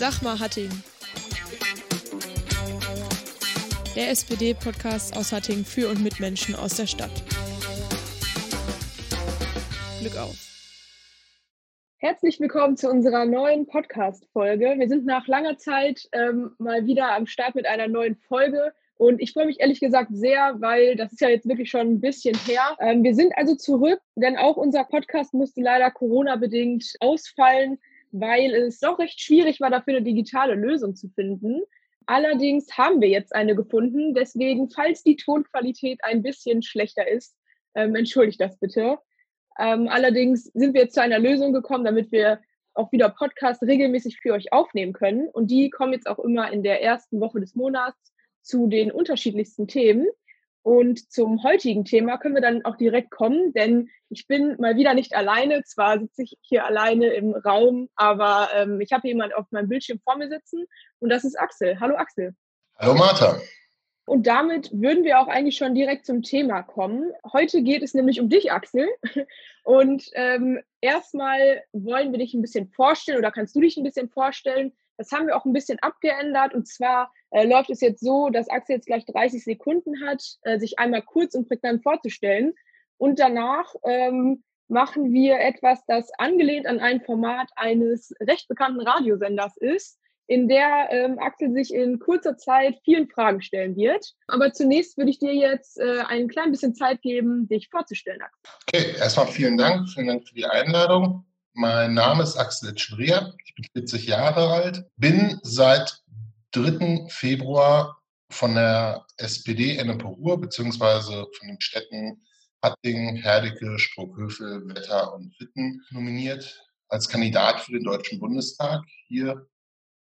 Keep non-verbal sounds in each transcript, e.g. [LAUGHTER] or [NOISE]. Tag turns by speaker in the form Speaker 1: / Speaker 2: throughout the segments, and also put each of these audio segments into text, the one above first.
Speaker 1: Sag mal Hattingen. Der SPD-Podcast aus Hattingen für und mit Menschen aus der Stadt. Glück auf.
Speaker 2: Herzlich willkommen zu unserer neuen Podcast-Folge. Wir sind nach langer Zeit ähm, mal wieder am Start mit einer neuen Folge. Und ich freue mich ehrlich gesagt sehr, weil das ist ja jetzt wirklich schon ein bisschen her. Ähm, wir sind also zurück, denn auch unser Podcast musste leider Corona-bedingt ausfallen weil es doch recht schwierig war, dafür eine digitale Lösung zu finden. Allerdings haben wir jetzt eine gefunden. Deswegen, falls die Tonqualität ein bisschen schlechter ist, ähm, entschuldigt das bitte. Ähm, allerdings sind wir jetzt zu einer Lösung gekommen, damit wir auch wieder Podcasts regelmäßig für euch aufnehmen können. Und die kommen jetzt auch immer in der ersten Woche des Monats zu den unterschiedlichsten Themen. Und zum heutigen Thema können wir dann auch direkt kommen, denn ich bin mal wieder nicht alleine. Zwar sitze ich hier alleine im Raum, aber ähm, ich habe jemanden auf meinem Bildschirm vor mir sitzen und das ist Axel. Hallo Axel.
Speaker 3: Hallo Martha.
Speaker 2: Und damit würden wir auch eigentlich schon direkt zum Thema kommen. Heute geht es nämlich um dich, Axel. Und ähm, erstmal wollen wir dich ein bisschen vorstellen oder kannst du dich ein bisschen vorstellen, das haben wir auch ein bisschen abgeändert. Und zwar äh, läuft es jetzt so, dass Axel jetzt gleich 30 Sekunden hat, äh, sich einmal kurz und prägnant vorzustellen. Und danach ähm, machen wir etwas, das angelehnt an ein Format eines recht bekannten Radiosenders ist, in der ähm, Axel sich in kurzer Zeit vielen Fragen stellen wird. Aber zunächst würde ich dir jetzt äh, ein klein bisschen Zeit geben, dich vorzustellen,
Speaker 3: Axel. Okay, erstmal vielen Dank. Vielen Dank für die Einladung. Mein Name ist Axel Schwrier, ich bin 40 Jahre alt, bin seit 3. Februar von der SPD Ennepe-Ruhr beziehungsweise von den Städten Hattingen, Herdecke, Struckhövel, Wetter und Witten nominiert als Kandidat für den Deutschen Bundestag hier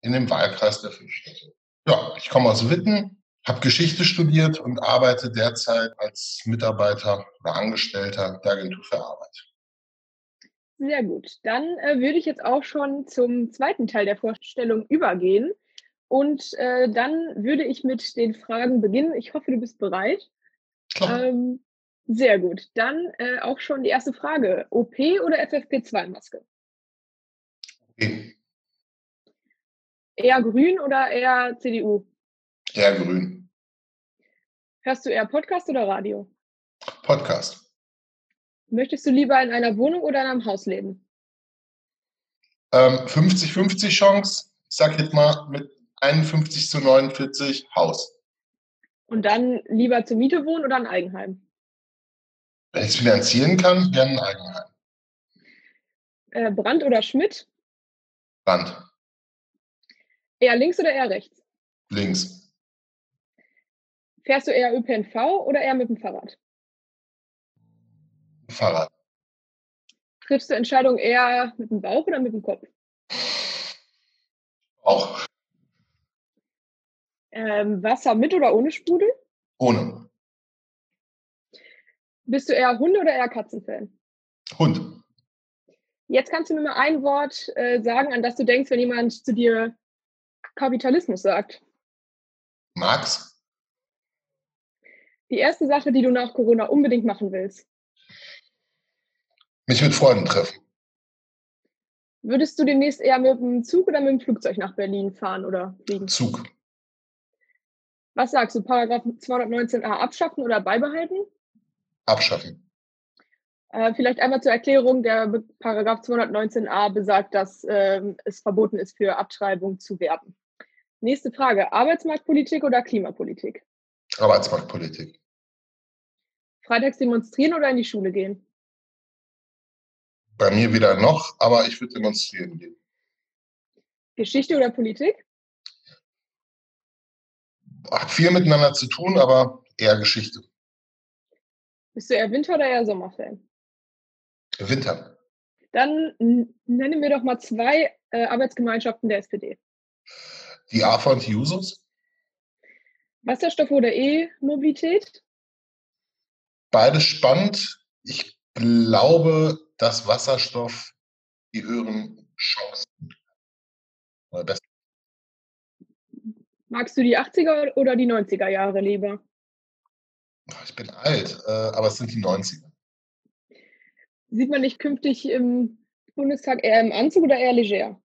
Speaker 3: in dem Wahlkreis der fünf Städte. Ja, ich komme aus Witten, habe Geschichte studiert und arbeite derzeit als Mitarbeiter oder Angestellter der Agentur für Arbeit.
Speaker 2: Sehr gut. Dann äh, würde ich jetzt auch schon zum zweiten Teil der Vorstellung übergehen. Und äh, dann würde ich mit den Fragen beginnen. Ich hoffe, du bist bereit. Ähm, sehr gut. Dann äh, auch schon die erste Frage. OP oder FFP2-Maske?
Speaker 3: OP.
Speaker 2: Eher grün oder eher CDU?
Speaker 3: Eher grün.
Speaker 2: Hörst du eher Podcast oder Radio?
Speaker 3: Podcast.
Speaker 2: Möchtest du lieber in einer Wohnung oder in einem Haus leben?
Speaker 3: 50-50 ähm, Chance. Ich sage jetzt mal mit 51 zu 49 Haus.
Speaker 2: Und dann lieber zur Miete wohnen oder ein Eigenheim?
Speaker 3: Wenn ich es finanzieren kann, gerne ein Eigenheim.
Speaker 2: Äh, Brand oder Schmidt?
Speaker 3: Brand.
Speaker 2: Eher links oder eher rechts?
Speaker 3: Links.
Speaker 2: Fährst du eher ÖPNV oder eher mit dem Fahrrad?
Speaker 3: Fahrrad.
Speaker 2: Triffst du Entscheidungen eher mit dem Bauch oder mit dem Kopf?
Speaker 3: Auch.
Speaker 2: Ähm, Wasser mit oder ohne Sprudel?
Speaker 3: Ohne.
Speaker 2: Bist du eher Hunde- oder eher Katzenfan?
Speaker 3: Hund.
Speaker 2: Jetzt kannst du mir mal ein Wort äh, sagen, an das du denkst, wenn jemand zu dir Kapitalismus sagt.
Speaker 3: Marx.
Speaker 2: Die erste Sache, die du nach Corona unbedingt machen willst.
Speaker 3: Mich mit Freunden treffen.
Speaker 2: Würdest du demnächst eher mit dem Zug oder mit dem Flugzeug nach Berlin fahren oder fliegen?
Speaker 3: Zug.
Speaker 2: Was sagst du, Paragraph 219a abschaffen oder beibehalten?
Speaker 3: Abschaffen.
Speaker 2: Äh, vielleicht einmal zur Erklärung, der Paragraph 219a besagt, dass äh, es verboten ist, für Abtreibung zu werben. Nächste Frage, Arbeitsmarktpolitik oder Klimapolitik?
Speaker 3: Arbeitsmarktpolitik.
Speaker 2: Freitags demonstrieren oder in die Schule gehen?
Speaker 3: Bei mir wieder noch, aber ich würde demonstrieren gehen.
Speaker 2: Geschichte oder Politik?
Speaker 3: Hat viel miteinander zu tun, aber eher Geschichte.
Speaker 2: Bist du eher Winter- oder eher Sommerfan?
Speaker 3: Winter.
Speaker 2: Dann nennen wir doch mal zwei äh, Arbeitsgemeinschaften der SPD.
Speaker 3: Die AFA und die Jusos.
Speaker 2: Wasserstoff oder E-Mobilität?
Speaker 3: Beides spannend. Ich glaube, dass Wasserstoff die höheren Chancen
Speaker 2: oder Magst du die 80er oder die 90er Jahre lieber?
Speaker 3: Ich bin alt, äh, aber es sind die 90er.
Speaker 2: Sieht man dich künftig im Bundestag eher im Anzug oder eher leger?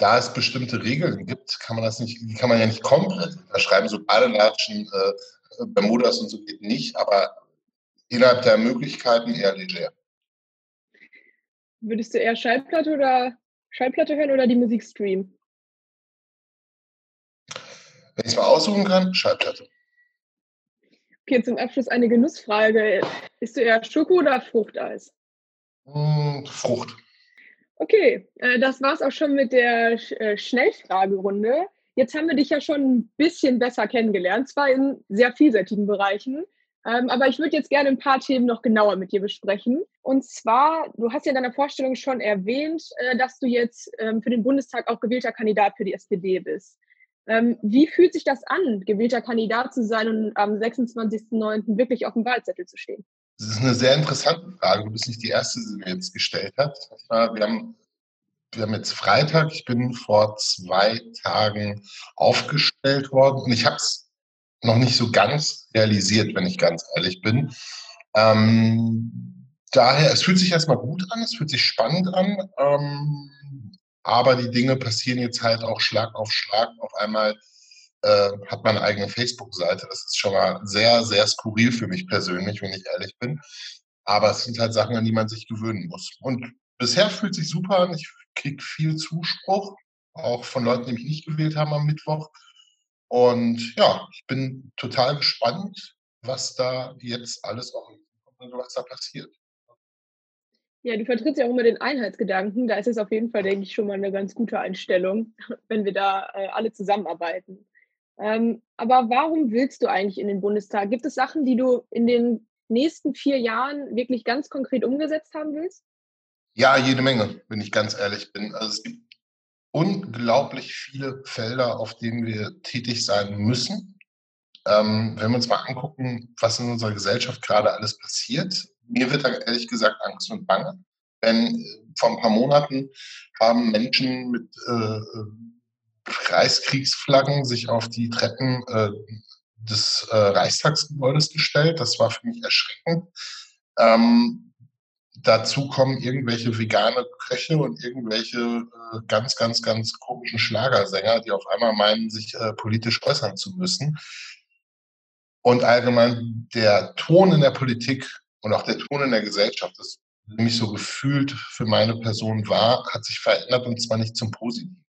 Speaker 3: da es bestimmte Regeln gibt, kann man das nicht, die kann man ja nicht komplett unterschreiben. So Badelatschen, äh, Bermudas und so geht nicht, aber innerhalb der Möglichkeiten eher leger.
Speaker 2: Würdest du eher Schallplatte oder Schallplatte hören oder die Musik streamen?
Speaker 3: Wenn ich es mal aussuchen kann, Schallplatte.
Speaker 2: Okay, zum Abschluss eine Genussfrage. Bist du eher Schoko oder Fruchteis?
Speaker 3: Hm, Frucht.
Speaker 2: Okay, äh, das war es auch schon mit der äh, Schnellfragerunde. Jetzt haben wir dich ja schon ein bisschen besser kennengelernt, zwar in sehr vielseitigen Bereichen, ähm, aber ich würde jetzt gerne ein paar Themen noch genauer mit dir besprechen. Und zwar, du hast ja in deiner Vorstellung schon erwähnt, äh, dass du jetzt ähm, für den Bundestag auch gewählter Kandidat für die SPD bist. Ähm, wie fühlt sich das an, gewählter Kandidat zu sein und am 26.09. wirklich auf dem Wahlzettel zu stehen?
Speaker 3: Das ist eine sehr interessante Frage. Du bist nicht die Erste, die mir jetzt gestellt hat. Wir haben, wir haben jetzt Freitag. Ich bin vor zwei Tagen aufgestellt worden und ich habe es noch nicht so ganz realisiert, wenn ich ganz ehrlich bin. Ähm, daher, es fühlt sich erstmal gut an, es fühlt sich spannend an, ähm, aber die Dinge passieren jetzt halt auch Schlag auf Schlag. Auf einmal äh, hat man eine eigene Facebook-Seite. Das ist schon mal sehr, sehr skurril für mich persönlich, wenn ich ehrlich bin. Aber es sind halt Sachen, an die man sich gewöhnen muss. Und bisher fühlt sich super an. Ich kriege viel Zuspruch, auch von Leuten, die mich nicht gewählt haben am Mittwoch. Und ja, ich bin total gespannt, was da jetzt alles auch was da passiert.
Speaker 2: Ja, du vertrittst ja auch immer den Einheitsgedanken. Da ist es auf jeden Fall, denke ich, schon mal eine ganz gute Einstellung, [LAUGHS] wenn wir da äh, alle zusammenarbeiten. Ähm, aber warum willst du eigentlich in den Bundestag? Gibt es Sachen, die du in den nächsten vier Jahren wirklich ganz konkret umgesetzt haben willst?
Speaker 3: Ja, jede Menge, wenn ich ganz ehrlich bin. Also es gibt unglaublich viele Felder, auf denen wir tätig sein müssen. Ähm, wenn wir uns mal angucken, was in unserer Gesellschaft gerade alles passiert, mir wird da ehrlich gesagt Angst und Bange. Denn äh, vor ein paar Monaten haben Menschen mit äh, Reichskriegsflaggen sich auf die Treppen äh, des äh, Reichstagsgebäudes gestellt. Das war für mich erschreckend. Ähm, dazu kommen irgendwelche vegane Köche und irgendwelche äh, ganz, ganz, ganz komischen Schlagersänger, die auf einmal meinen, sich äh, politisch äußern zu müssen. Und allgemein der Ton in der Politik und auch der Ton in der Gesellschaft, das mich so gefühlt für meine Person war, hat sich verändert und zwar nicht zum Positiven.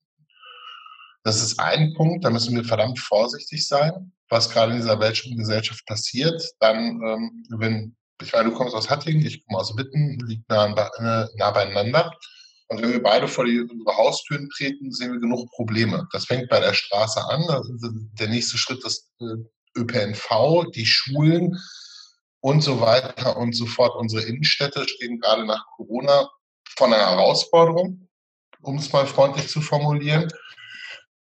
Speaker 3: Das ist ein Punkt, da müssen wir verdammt vorsichtig sein, was gerade in dieser Gesellschaft passiert. Dann, ähm, wenn ich meine, du kommst aus Hattingen, ich komme aus Witten, liegt nah, äh, nah beieinander. Und wenn wir beide vor die, unsere Haustüren treten, sehen wir genug Probleme. Das fängt bei der Straße an. Der nächste Schritt ist äh, ÖPNV, die Schulen und so weiter und so fort. Unsere Innenstädte stehen gerade nach Corona vor einer Herausforderung, um es mal freundlich zu formulieren.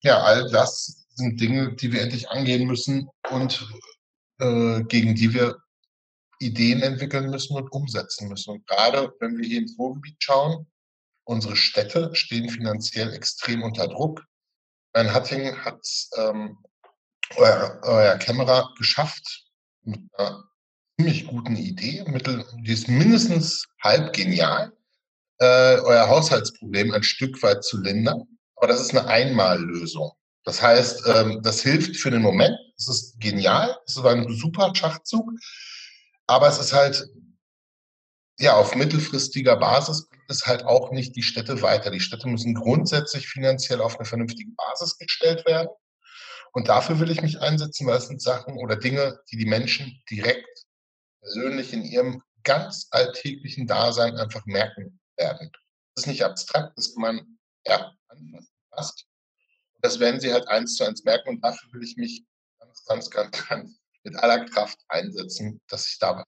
Speaker 3: Ja, all das sind Dinge, die wir endlich angehen müssen und äh, gegen die wir Ideen entwickeln müssen und umsetzen müssen. Und gerade wenn wir hier ins Ruhrgebiet schauen, unsere Städte stehen finanziell extrem unter Druck. Ein Hattingen hat ähm, euer, euer Kämmerer geschafft mit einer ziemlich guten Idee, mittel, die ist mindestens halb genial, äh, euer Haushaltsproblem ein Stück weit zu lindern. Aber das ist eine Einmallösung. Das heißt, ähm, das hilft für den Moment. Es ist genial. Es ist ein super Schachzug. Aber es ist halt, ja, auf mittelfristiger Basis es halt auch nicht die Städte weiter. Die Städte müssen grundsätzlich finanziell auf eine vernünftige Basis gestellt werden. Und dafür will ich mich einsetzen, weil es sind Sachen oder Dinge, die die Menschen direkt persönlich in ihrem ganz alltäglichen Dasein einfach merken werden. Das ist nicht abstrakt, das kann man ja anfassen. Das werden sie halt eins zu eins merken und dafür will ich mich ganz, ganz, ganz, ganz mit aller Kraft einsetzen, dass ich da bin.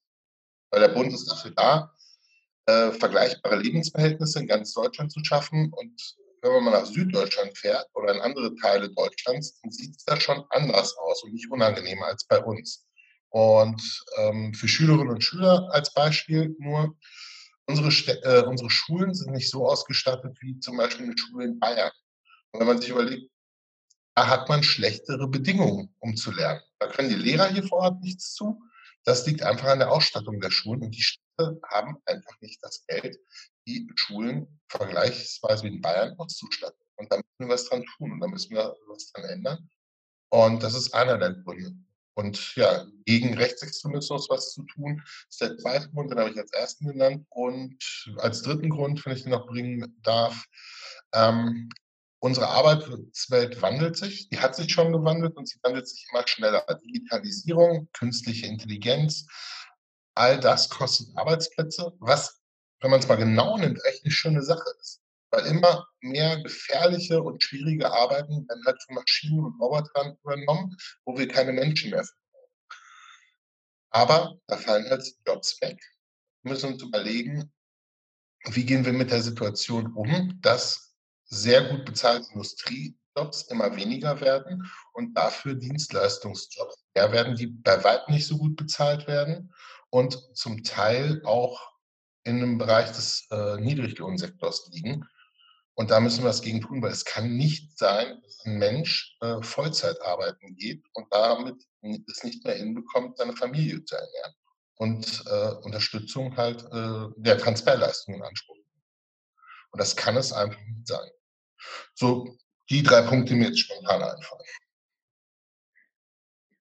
Speaker 3: Weil der Bund ist dafür da, äh, vergleichbare Lebensverhältnisse in ganz Deutschland zu schaffen. Und wenn man mal nach Süddeutschland fährt oder in andere Teile Deutschlands, dann sieht es da schon anders aus und nicht unangenehmer als bei uns. Und ähm, für Schülerinnen und Schüler als Beispiel nur, unsere, äh, unsere Schulen sind nicht so ausgestattet wie zum Beispiel eine Schule in Bayern. Und wenn man sich überlegt, da hat man schlechtere Bedingungen, um zu lernen. Da können die Lehrer hier vor Ort nichts zu. Das liegt einfach an der Ausstattung der Schulen und die haben einfach nicht das Geld, die Schulen vergleichsweise wie in Bayern auszustatten. Und da müssen wir was dran tun und da müssen wir was dran ändern. Und das ist einer der Gründe. Und ja, gegen Rechtsextremismus was zu tun, ist der zweite Grund, den habe ich als ersten genannt. Und als dritten Grund, wenn ich den noch bringen darf, ähm, unsere Arbeitswelt wandelt sich, die hat sich schon gewandelt und sie wandelt sich immer schneller. Digitalisierung, künstliche Intelligenz, all das kostet Arbeitsplätze, was, wenn man es mal genau nimmt, echt eine schöne Sache ist. Weil immer mehr gefährliche und schwierige Arbeiten werden halt von Maschinen und Robotern übernommen, wo wir keine Menschen mehr brauchen. Aber da fallen halt Jobs weg. Wir müssen uns überlegen, wie gehen wir mit der Situation um, dass sehr gut bezahlte Industriejobs immer weniger werden und dafür Dienstleistungsjobs mehr werden, die bei weitem nicht so gut bezahlt werden und zum Teil auch in einem Bereich des äh, Niedriglohnsektors liegen. Und da müssen wir was gegen tun, weil es kann nicht sein, dass ein Mensch äh, Vollzeit arbeiten geht und damit es nicht mehr hinbekommt, seine Familie zu ernähren. Und äh, Unterstützung halt äh, der Transferleistungen in Anspruch. Und das kann es einfach nicht sein. So die drei Punkte, die mir jetzt spontan einfallen.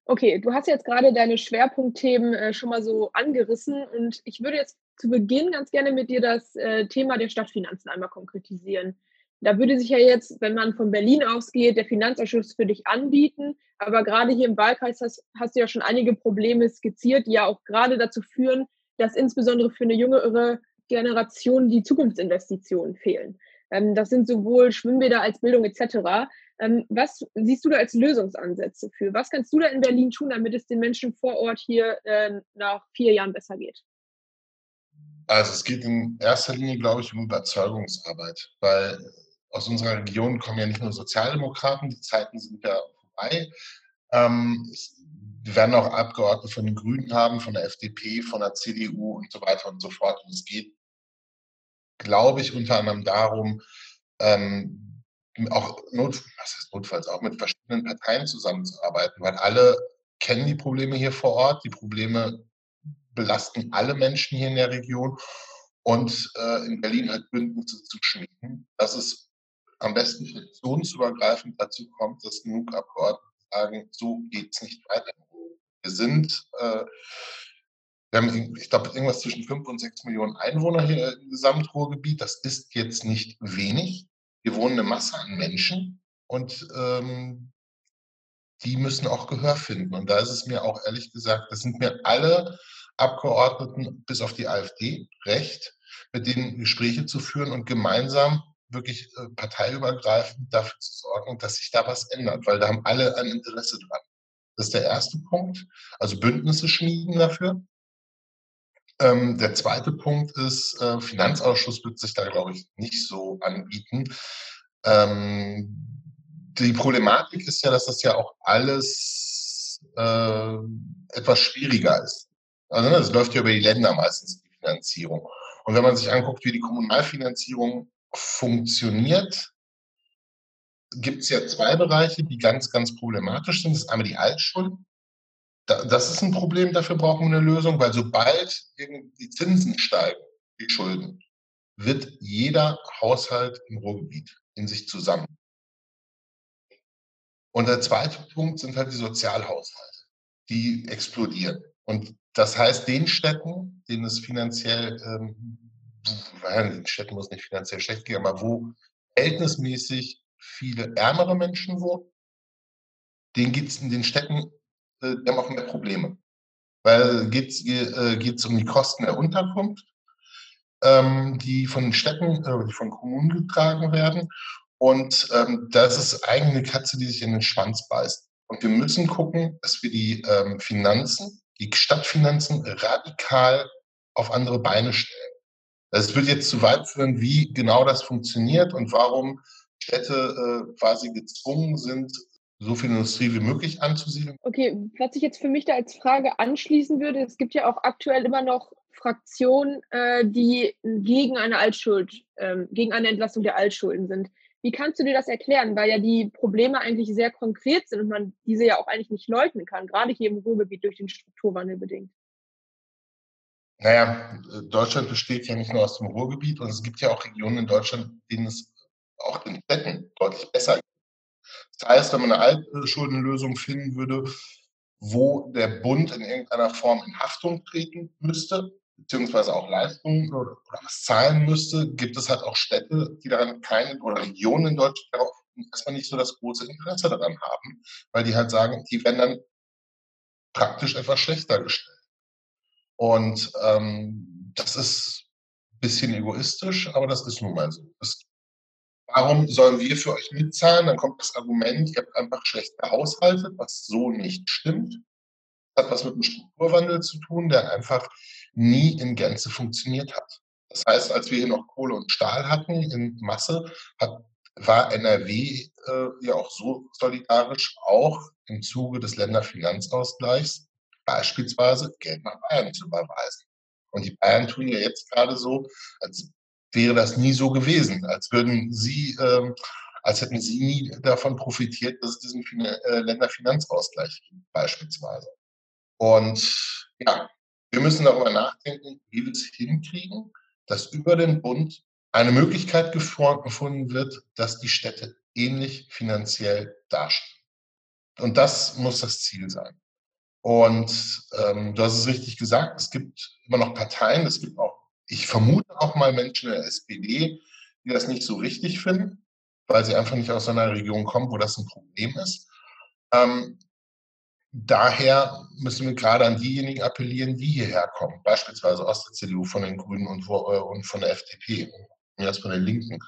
Speaker 2: Okay, du hast jetzt gerade deine Schwerpunktthemen äh, schon mal so angerissen und ich würde jetzt zu Beginn ganz gerne mit dir das äh, Thema der Stadtfinanzen einmal konkretisieren. Da würde sich ja jetzt, wenn man von Berlin ausgeht, der Finanzausschuss für dich anbieten. Aber gerade hier im Wahlkreis hast, hast du ja schon einige Probleme skizziert, die ja auch gerade dazu führen, dass insbesondere für eine jüngere Generation die Zukunftsinvestitionen fehlen. Ähm, das sind sowohl Schwimmbäder als Bildung etc. Ähm, was siehst du da als Lösungsansätze für? Was kannst du da in Berlin tun, damit es den Menschen vor Ort hier äh, nach vier Jahren besser geht?
Speaker 3: Also es geht in erster Linie, glaube ich, um Überzeugungsarbeit, weil aus unserer Region kommen ja nicht nur Sozialdemokraten, die Zeiten sind ja vorbei. Ähm, wir werden auch Abgeordnete von den Grünen haben, von der FDP, von der CDU und so weiter und so fort. Und es geht, glaube ich, unter anderem darum, ähm, auch Not, notfalls auch mit verschiedenen Parteien zusammenzuarbeiten, weil alle kennen die Probleme hier vor Ort. Die Probleme belasten alle Menschen hier in der Region. Und äh, in Berlin halt Bündnisse zu schmieden, dass es am besten fraktionsübergreifend dazu kommt, dass genug Abgeordnete sagen, so geht es nicht weiter. Wir sind, äh, wir haben, ich glaube, irgendwas zwischen 5 und 6 Millionen Einwohner hier im Gesamtruhrgebiet. Das ist jetzt nicht wenig. Wir wohnen eine Masse an Menschen und ähm, die müssen auch Gehör finden. Und da ist es mir auch ehrlich gesagt, das sind mir alle Abgeordneten bis auf die AfD recht, mit denen Gespräche zu führen und gemeinsam wirklich äh, parteiübergreifend dafür zu sorgen, dass sich da was ändert, weil da haben alle ein Interesse dran. Das ist der erste Punkt. Also Bündnisse schmieden dafür. Ähm, der zweite Punkt ist, äh, Finanzausschuss wird sich da, glaube ich, nicht so anbieten. Ähm, die Problematik ist ja, dass das ja auch alles äh, etwas schwieriger ist. Also ne, läuft ja über die Länder meistens die Finanzierung. Und wenn man sich anguckt, wie die Kommunalfinanzierung funktioniert, gibt es ja zwei Bereiche, die ganz, ganz problematisch sind. Das ist einmal die Altschulden. Das ist ein Problem, dafür brauchen wir eine Lösung, weil sobald die Zinsen steigen, die Schulden, wird jeder Haushalt im Ruhrgebiet in sich zusammen. Und der zweite Punkt sind halt die Sozialhaushalte, die explodieren. Und das heißt, den Städten, denen es finanziell, ähm, den Städten muss nicht finanziell schlecht gehen, aber wo verhältnismäßig viele ärmere Menschen wohnen, denen geht es in den Städten, die haben auch mehr Probleme. Weil geht es äh, um die Kosten der Unterkunft, ähm, die von Städten, äh, die von Kommunen getragen werden. Und ähm, das ist eigentlich eine Katze, die sich in den Schwanz beißt. Und wir müssen gucken, dass wir die ähm, Finanzen die Stadtfinanzen radikal auf andere Beine stellen. Es wird jetzt zu weit führen, wie genau das funktioniert und warum Städte äh, quasi gezwungen sind, so viel Industrie wie möglich anzusiedeln.
Speaker 2: Okay, was ich jetzt für mich da als Frage anschließen würde, es gibt ja auch aktuell immer noch Fraktionen, äh, die gegen eine Altschuld, äh, gegen eine Entlastung der Altschulden sind. Wie kannst du dir das erklären? Weil ja die Probleme eigentlich sehr konkret sind und man diese ja auch eigentlich nicht leugnen kann, gerade hier im Ruhrgebiet durch den Strukturwandel bedingt.
Speaker 3: Naja, Deutschland besteht ja nicht nur aus dem Ruhrgebiet und es gibt ja auch Regionen in Deutschland, denen es auch den Städten deutlich besser geht. Das heißt, wenn man eine Altschuldenlösung finden würde, wo der Bund in irgendeiner Form in Haftung treten müsste, beziehungsweise auch Leistungen oder, was zahlen müsste, gibt es halt auch Städte, die daran keine oder Regionen in Deutschland darauf erstmal nicht so das große Interesse daran haben, weil die halt sagen, die werden dann praktisch etwas schlechter gestellt. Und ähm, das ist ein bisschen egoistisch, aber das ist nun mal so. Das, warum sollen wir für euch mitzahlen? Dann kommt das Argument, ihr habt einfach schlecht gehaushaltet, was so nicht stimmt. Das hat was mit dem Strukturwandel zu tun, der einfach nie in Gänze funktioniert hat. Das heißt, als wir hier noch Kohle und Stahl hatten in Masse, hat, war NRW äh, ja auch so solidarisch, auch im Zuge des Länderfinanzausgleichs beispielsweise Geld nach Bayern zu überweisen. Und die Bayern tun ja jetzt gerade so, als wäre das nie so gewesen, als würden sie, ähm, als hätten sie nie davon profitiert, dass es diesen äh, Länderfinanzausgleich gibt, beispielsweise. Und ja, wir müssen darüber nachdenken, wie wir es hinkriegen, dass über den Bund eine Möglichkeit gefunden wird, dass die Städte ähnlich finanziell dastehen. Und das muss das Ziel sein. Und ähm, du hast es richtig gesagt, es gibt immer noch Parteien, es gibt auch, ich vermute auch mal Menschen in der SPD, die das nicht so richtig finden, weil sie einfach nicht aus einer Region kommen, wo das ein Problem ist. Ähm, daher müssen wir gerade an diejenigen appellieren, die hierher kommen, beispielsweise aus der CDU, von den Grünen und, äh, und von der FDP, und von den Linken,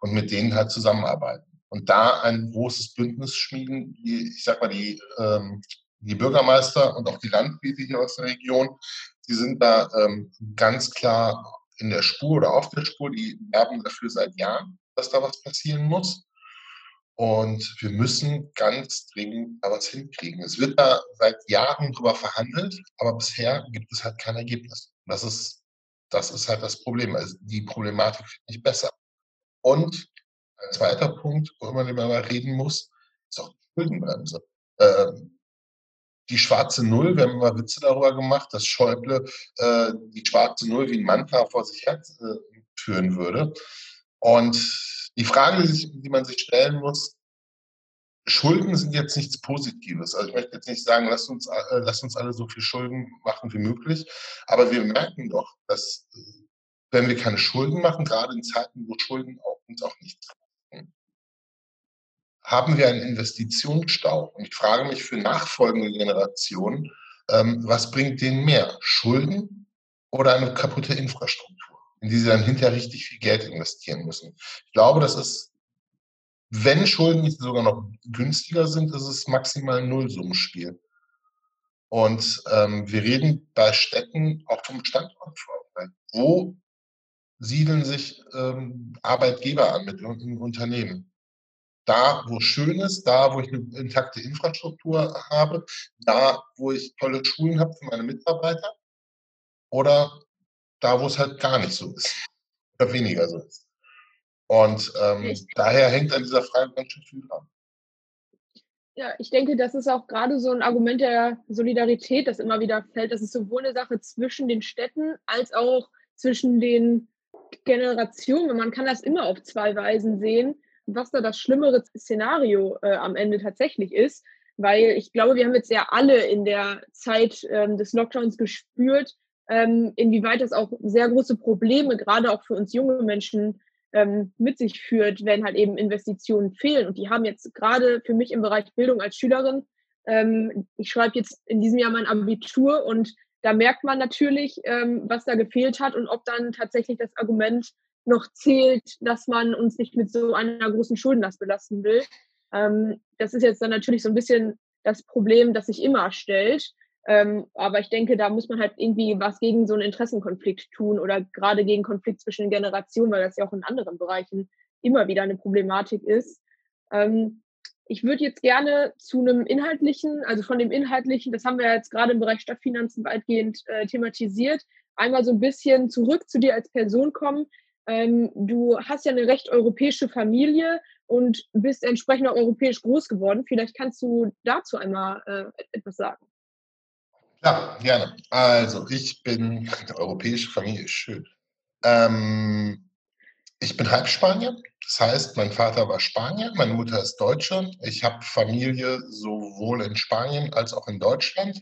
Speaker 3: und mit denen halt zusammenarbeiten. Und da ein großes Bündnis schmieden, die, ich sag mal, die, ähm, die Bürgermeister und auch die Landwirte hier aus der Region, die sind da ähm, ganz klar in der Spur oder auf der Spur, die werben dafür seit Jahren, dass da was passieren muss. Und wir müssen ganz dringend da was hinkriegen. Es wird da seit Jahren drüber verhandelt, aber bisher gibt es halt kein Ergebnis. Das ist, das ist halt das Problem. Also die Problematik wird nicht besser. Und ein zweiter Punkt, worüber man immer reden muss, ist auch die Schuldenbremse. Ähm, die schwarze Null, wir haben mal Witze darüber gemacht, dass Schäuble äh, die schwarze Null wie ein Mantra vor sich her äh, führen würde. Und die Frage, die, die man sich stellen muss, Schulden sind jetzt nichts Positives. Also ich möchte jetzt nicht sagen, lasst uns, äh, lasst uns alle so viel Schulden machen wie möglich. Aber wir merken doch, dass wenn wir keine Schulden machen, gerade in Zeiten, wo Schulden auch, uns auch nichts haben wir einen Investitionsstau. Und ich frage mich für nachfolgende Generationen, ähm, was bringt denen mehr? Schulden oder eine kaputte Infrastruktur? in die sie dann hinterher richtig viel Geld investieren müssen. Ich glaube, das ist, wenn Schulden nicht sogar noch günstiger sind, ist es maximal ein Nullsummenspiel. Und ähm, wir reden bei Städten auch vom Standortvorteil. Wo siedeln sich ähm, Arbeitgeber an mit irgendeinem Unternehmen? Da, wo es schön ist, da, wo ich eine intakte Infrastruktur habe, da, wo ich tolle Schulen habe für meine Mitarbeiter oder da, wo es halt gar nicht so ist oder weniger so ist. Und ähm, daher hängt an dieser Frage ganz schön viel dran.
Speaker 2: Ja, ich denke, das ist auch gerade so ein Argument der Solidarität, das immer wieder fällt. Das ist sowohl eine Sache zwischen den Städten als auch zwischen den Generationen. Man kann das immer auf zwei Weisen sehen, was da das schlimmere Szenario äh, am Ende tatsächlich ist. Weil ich glaube, wir haben jetzt ja alle in der Zeit ähm, des Lockdowns gespürt, ähm, inwieweit das auch sehr große Probleme, gerade auch für uns junge Menschen, ähm, mit sich führt, wenn halt eben Investitionen fehlen. Und die haben jetzt gerade für mich im Bereich Bildung als Schülerin, ähm, ich schreibe jetzt in diesem Jahr mein Abitur und da merkt man natürlich, ähm, was da gefehlt hat und ob dann tatsächlich das Argument noch zählt, dass man uns nicht mit so einer großen Schuldenlast belasten will. Ähm, das ist jetzt dann natürlich so ein bisschen das Problem, das sich immer stellt. Ähm, aber ich denke, da muss man halt irgendwie was gegen so einen Interessenkonflikt tun oder gerade gegen Konflikt zwischen Generationen, weil das ja auch in anderen Bereichen immer wieder eine Problematik ist. Ähm, ich würde jetzt gerne zu einem inhaltlichen, also von dem inhaltlichen, das haben wir jetzt gerade im Bereich Stadtfinanzen weitgehend äh, thematisiert, einmal so ein bisschen zurück zu dir als Person kommen. Ähm, du hast ja eine recht europäische Familie und bist entsprechend auch europäisch groß geworden. Vielleicht kannst du dazu einmal äh, etwas sagen.
Speaker 3: Ja, gerne. Also, ich bin, [LAUGHS] eine europäische Familie schön. Ähm, Ich bin Halbspanier. Das heißt, mein Vater war Spanier, meine Mutter ist Deutsche. Ich habe Familie sowohl in Spanien als auch in Deutschland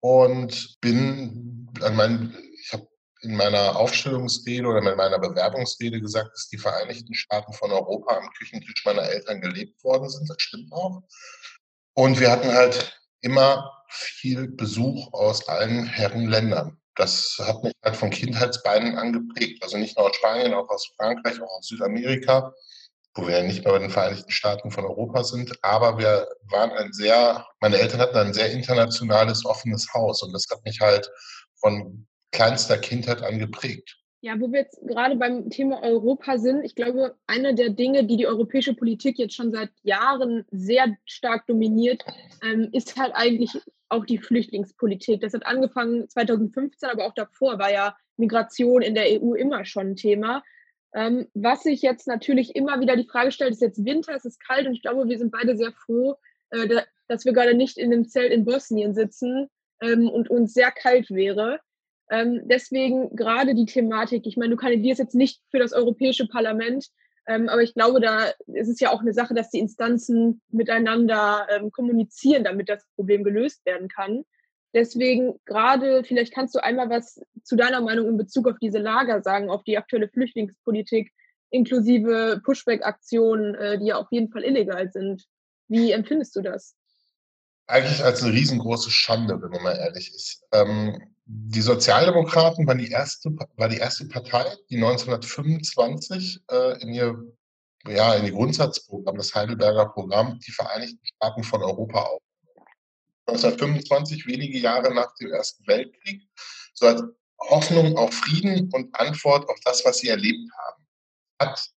Speaker 3: und bin an meinen, in meiner Aufstellungsrede oder in meiner Bewerbungsrede gesagt, dass die Vereinigten Staaten von Europa am Küchentisch meiner Eltern gelebt worden sind. Das stimmt auch. Und wir hatten halt immer viel Besuch aus allen Herrenländern das hat mich halt von Kindheitsbeinen an geprägt. Also nicht nur aus Spanien, auch aus Frankreich, auch aus Südamerika, wo wir ja nicht mehr bei den Vereinigten Staaten von Europa sind. Aber wir waren ein sehr, meine Eltern hatten ein sehr internationales, offenes Haus. Und das hat mich halt von kleinster Kindheit an geprägt.
Speaker 2: Ja, wo wir jetzt gerade beim Thema Europa sind, ich glaube, eine der Dinge, die die europäische Politik jetzt schon seit Jahren sehr stark dominiert, ähm, ist halt eigentlich auch die Flüchtlingspolitik. Das hat angefangen 2015, aber auch davor war ja Migration in der EU immer schon ein Thema. Ähm, was sich jetzt natürlich immer wieder die Frage stellt, ist jetzt Winter, es ist kalt und ich glaube, wir sind beide sehr froh, äh, da, dass wir gerade nicht in einem Zelt in Bosnien sitzen ähm, und uns sehr kalt wäre. Ähm, deswegen gerade die Thematik, ich meine, du kandidierst jetzt nicht für das Europäische Parlament, ähm, aber ich glaube, da ist es ja auch eine Sache, dass die Instanzen miteinander ähm, kommunizieren, damit das Problem gelöst werden kann. Deswegen gerade, vielleicht kannst du einmal was zu deiner Meinung in Bezug auf diese Lager sagen, auf die aktuelle Flüchtlingspolitik, inklusive Pushback-Aktionen, äh, die ja auf jeden Fall illegal sind. Wie empfindest du das?
Speaker 3: Eigentlich als eine riesengroße Schande, wenn man mal ehrlich ist. Ähm, die Sozialdemokraten waren die erste, war die erste Partei, die 1925 äh, in ihr ja, in die Grundsatzprogramm, das Heidelberger Programm, die Vereinigten Staaten von Europa auf. 1925, wenige Jahre nach dem Ersten Weltkrieg, so als Hoffnung auf Frieden und Antwort auf das, was sie erlebt haben. Hat,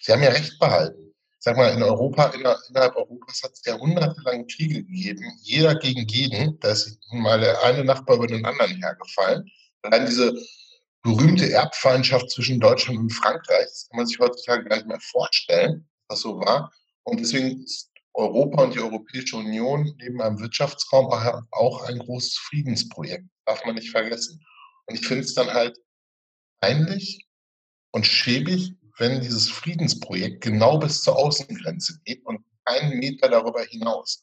Speaker 3: sie haben ja recht behalten sag mal, in Europa, innerhalb Europas hat es jahrhundertelang Kriege gegeben, jeder gegen jeden. Da ist mal der eine Nachbar über den anderen hergefallen. Allein diese berühmte Erbfeindschaft zwischen Deutschland und Frankreich, das kann man sich heutzutage gar nicht mehr vorstellen, was so war. Und deswegen ist Europa und die Europäische Union neben einem Wirtschaftsraum auch ein großes Friedensprojekt. Darf man nicht vergessen. Und ich finde es dann halt peinlich und schäbig, wenn dieses Friedensprojekt genau bis zur Außengrenze geht und keinen Meter darüber hinaus.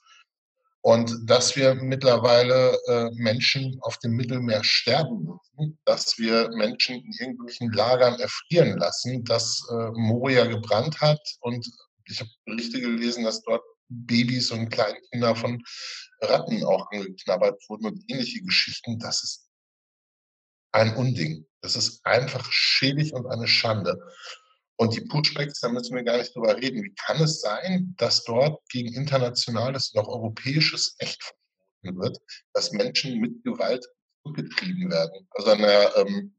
Speaker 3: Und dass wir mittlerweile äh, Menschen auf dem Mittelmeer sterben müssen, dass wir Menschen in irgendwelchen Lagern erfrieren lassen, dass äh, Moria gebrannt hat. Und ich habe Berichte gelesen, dass dort Babys und Kleinkinder von Ratten auch angeknabbert wurden und ähnliche Geschichten. Das ist ein Unding. Das ist einfach schäbig und eine Schande. Und die Pushbacks, da müssen wir gar nicht drüber reden. Wie kann es sein, dass dort gegen internationales und auch europäisches Recht verboten wird, dass Menschen mit Gewalt zurückgetrieben werden? Also eine, ähm,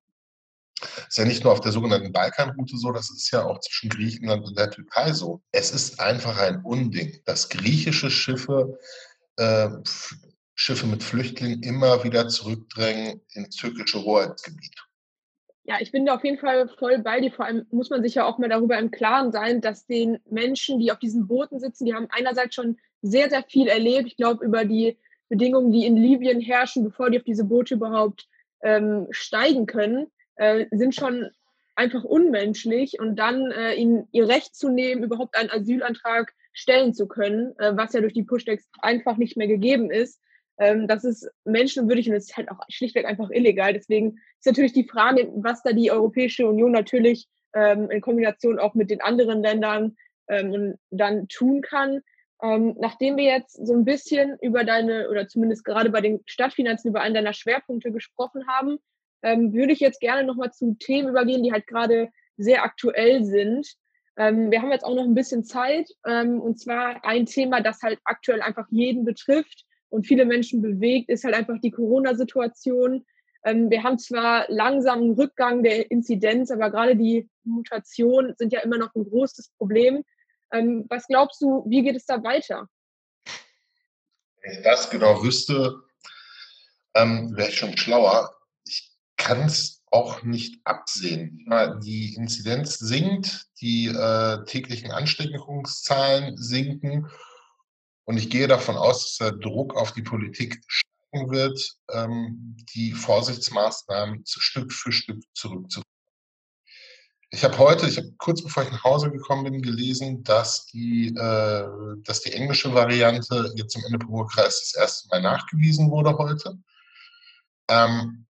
Speaker 3: ist ja nicht nur auf der sogenannten Balkanroute so, das ist ja auch zwischen Griechenland und der Türkei so. Es ist einfach ein Unding, dass griechische Schiffe äh, Schiffe mit Flüchtlingen immer wieder zurückdrängen ins türkische Hoheitsgebiet
Speaker 2: ja, ich bin da auf jeden Fall voll bei dir. Vor allem muss man sich ja auch mal darüber im Klaren sein, dass den Menschen, die auf diesen Booten sitzen, die haben einerseits schon sehr, sehr viel erlebt. Ich glaube, über die Bedingungen, die in Libyen herrschen, bevor die auf diese Boote überhaupt ähm, steigen können, äh, sind schon einfach unmenschlich. Und dann äh, ihnen ihr Recht zu nehmen, überhaupt einen Asylantrag stellen zu können, äh, was ja durch die Pushdecks einfach nicht mehr gegeben ist, ähm, das ist menschenwürdig und es ist halt auch schlichtweg einfach illegal. Deswegen ist natürlich die Frage, was da die Europäische Union natürlich ähm, in Kombination auch mit den anderen Ländern ähm, dann tun kann. Ähm, nachdem wir jetzt so ein bisschen über deine, oder zumindest gerade bei den Stadtfinanzen über einen deiner Schwerpunkte gesprochen haben, ähm, würde ich jetzt gerne nochmal zu Themen übergehen, die halt gerade sehr aktuell sind. Ähm, wir haben jetzt auch noch ein bisschen Zeit, und zwar ein Thema, das halt aktuell einfach jeden betrifft, und viele Menschen bewegt, ist halt einfach die Corona-Situation. Ähm, wir haben zwar langsam einen Rückgang der Inzidenz, aber gerade die Mutationen sind ja immer noch ein großes Problem. Ähm, was glaubst du, wie geht es da weiter?
Speaker 3: Wenn ich das genau wüsste, ähm, wäre ich schon schlauer. Ich kann es auch nicht absehen. Die Inzidenz sinkt, die äh, täglichen Ansteckungszahlen sinken und ich gehe davon aus, dass der Druck auf die Politik steigen wird, ähm, die Vorsichtsmaßnahmen Stück für Stück zurückzuführen. Ich habe heute, ich habe kurz bevor ich nach Hause gekommen bin, gelesen, dass die, äh, dass die englische Variante jetzt im Ennepe-Ruhr-Kreis das erste Mal nachgewiesen wurde heute. Ähm,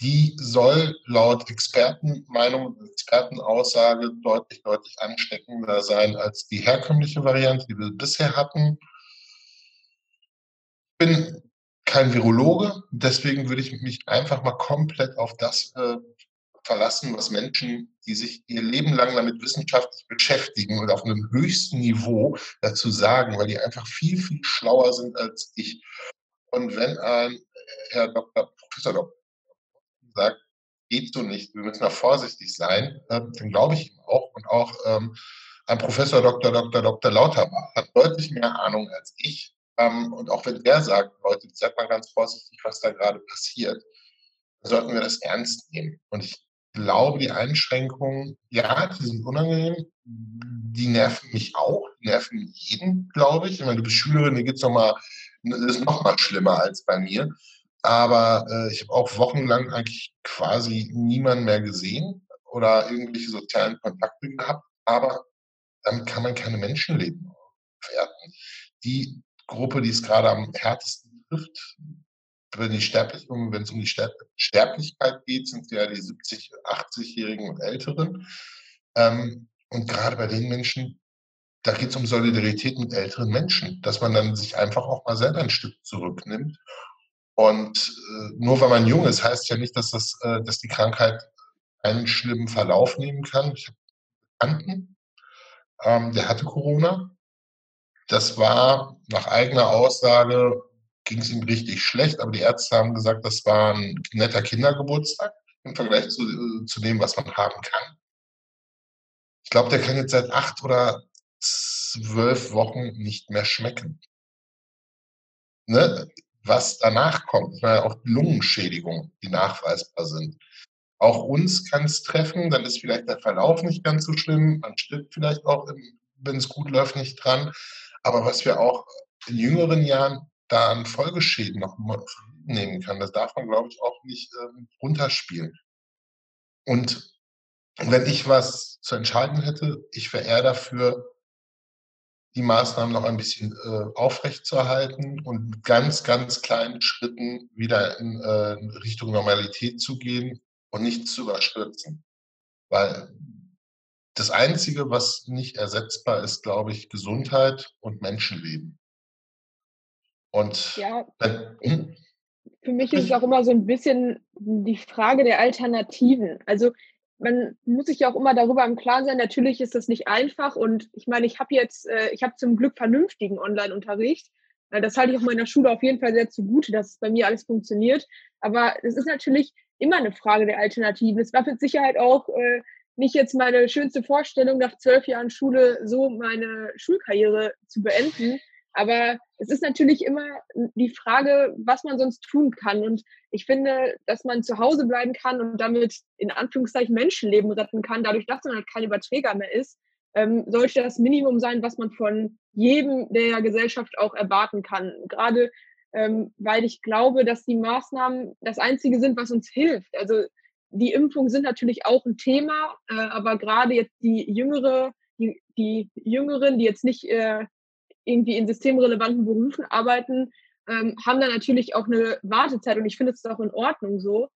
Speaker 3: die soll laut Expertenmeinung, Expertenaussage deutlich, deutlich ansteckender sein als die herkömmliche Variante, die wir bisher hatten. Ich bin kein Virologe, deswegen würde ich mich einfach mal komplett auf das äh, verlassen, was Menschen, die sich ihr Leben lang damit wissenschaftlich beschäftigen und auf einem höchsten Niveau dazu sagen, weil die einfach viel, viel schlauer sind als ich. Und wenn ein Herr Dr. Professor sagt, geht so nicht, wir müssen da vorsichtig sein, äh, dann glaube ich ihm auch. Und auch ähm, ein Professor Dr. Dr. Dr. Lauterbach hat deutlich mehr Ahnung als ich. Ähm, und auch wenn der sagt, Leute, seid mal ganz vorsichtig, was da gerade passiert, sollten wir das ernst nehmen. Und ich glaube, die Einschränkungen, ja, die sind unangenehm. Die nerven mich auch, die nerven jeden, glaube ich. Ich meine, du bist Schülerin, dir geht's noch mal, das ist noch mal schlimmer als bei mir. Aber äh, ich habe auch wochenlang eigentlich quasi niemanden mehr gesehen oder irgendwelche sozialen Kontakte gehabt. Aber damit kann man keine Menschenleben werten. Die Gruppe, die es gerade am härtesten trifft, wenn, die Sterblich wenn es um die Sterblichkeit geht, sind ja die 70-, 80-Jährigen und Älteren. Ähm, und gerade bei den Menschen, da geht es um Solidarität mit älteren Menschen, dass man dann sich einfach auch mal selber ein Stück zurücknimmt. Und äh, nur weil man jung ist, heißt ja nicht, dass, das, äh, dass die Krankheit einen schlimmen Verlauf nehmen kann. Ich habe einen Bekannten, ähm, der hatte Corona. Das war nach eigener Aussage ging es ihm richtig schlecht, aber die Ärzte haben gesagt, das war ein netter Kindergeburtstag im Vergleich zu, äh, zu dem, was man haben kann. Ich glaube, der kann jetzt seit acht oder zwölf Wochen nicht mehr schmecken. Ne? Was danach kommt, meine, auch Lungenschädigungen, die nachweisbar sind. Auch uns kann es treffen, dann ist vielleicht der Verlauf nicht ganz so schlimm, man stirbt vielleicht auch, wenn es gut läuft, nicht dran. Aber was wir auch in jüngeren Jahren da an Folgeschäden noch nehmen kann. Das darf man, glaube ich, auch nicht ähm, runterspielen. Und wenn ich was zu entscheiden hätte, ich wäre eher dafür, die Maßnahmen noch ein bisschen äh, aufrechtzuerhalten und ganz, ganz kleinen Schritten wieder in äh, Richtung Normalität zu gehen und nicht zu überstürzen. Weil das Einzige, was nicht ersetzbar ist, glaube ich, Gesundheit und Menschenleben. Und
Speaker 2: ja, hm? für mich ist es auch immer so ein bisschen die Frage der Alternativen. Also man muss sich ja auch immer darüber im Klaren sein, natürlich ist das nicht einfach und ich meine, ich habe jetzt, äh, ich habe zum Glück vernünftigen Online-Unterricht. Das halte ich auch meiner Schule auf jeden Fall sehr zugute, dass bei mir alles funktioniert. Aber es ist natürlich immer eine Frage der Alternativen. Es war mit Sicherheit auch äh, nicht jetzt meine schönste Vorstellung, nach zwölf Jahren Schule so meine Schulkarriere zu beenden. Aber es ist natürlich immer die Frage, was man sonst tun kann. Und ich finde, dass man zu Hause bleiben kann und damit in Anführungszeichen Menschenleben retten kann, dadurch, dass man halt kein Überträger mehr ist, ähm, sollte das Minimum sein, was man von jedem der Gesellschaft auch erwarten kann. Gerade ähm, weil ich glaube, dass die Maßnahmen das Einzige sind, was uns hilft. Also die Impfungen sind natürlich auch ein Thema, äh, aber gerade jetzt die jüngere, die, die Jüngeren, die jetzt nicht äh, irgendwie in systemrelevanten Berufen arbeiten, ähm, haben da natürlich auch eine Wartezeit und ich finde es auch in Ordnung so.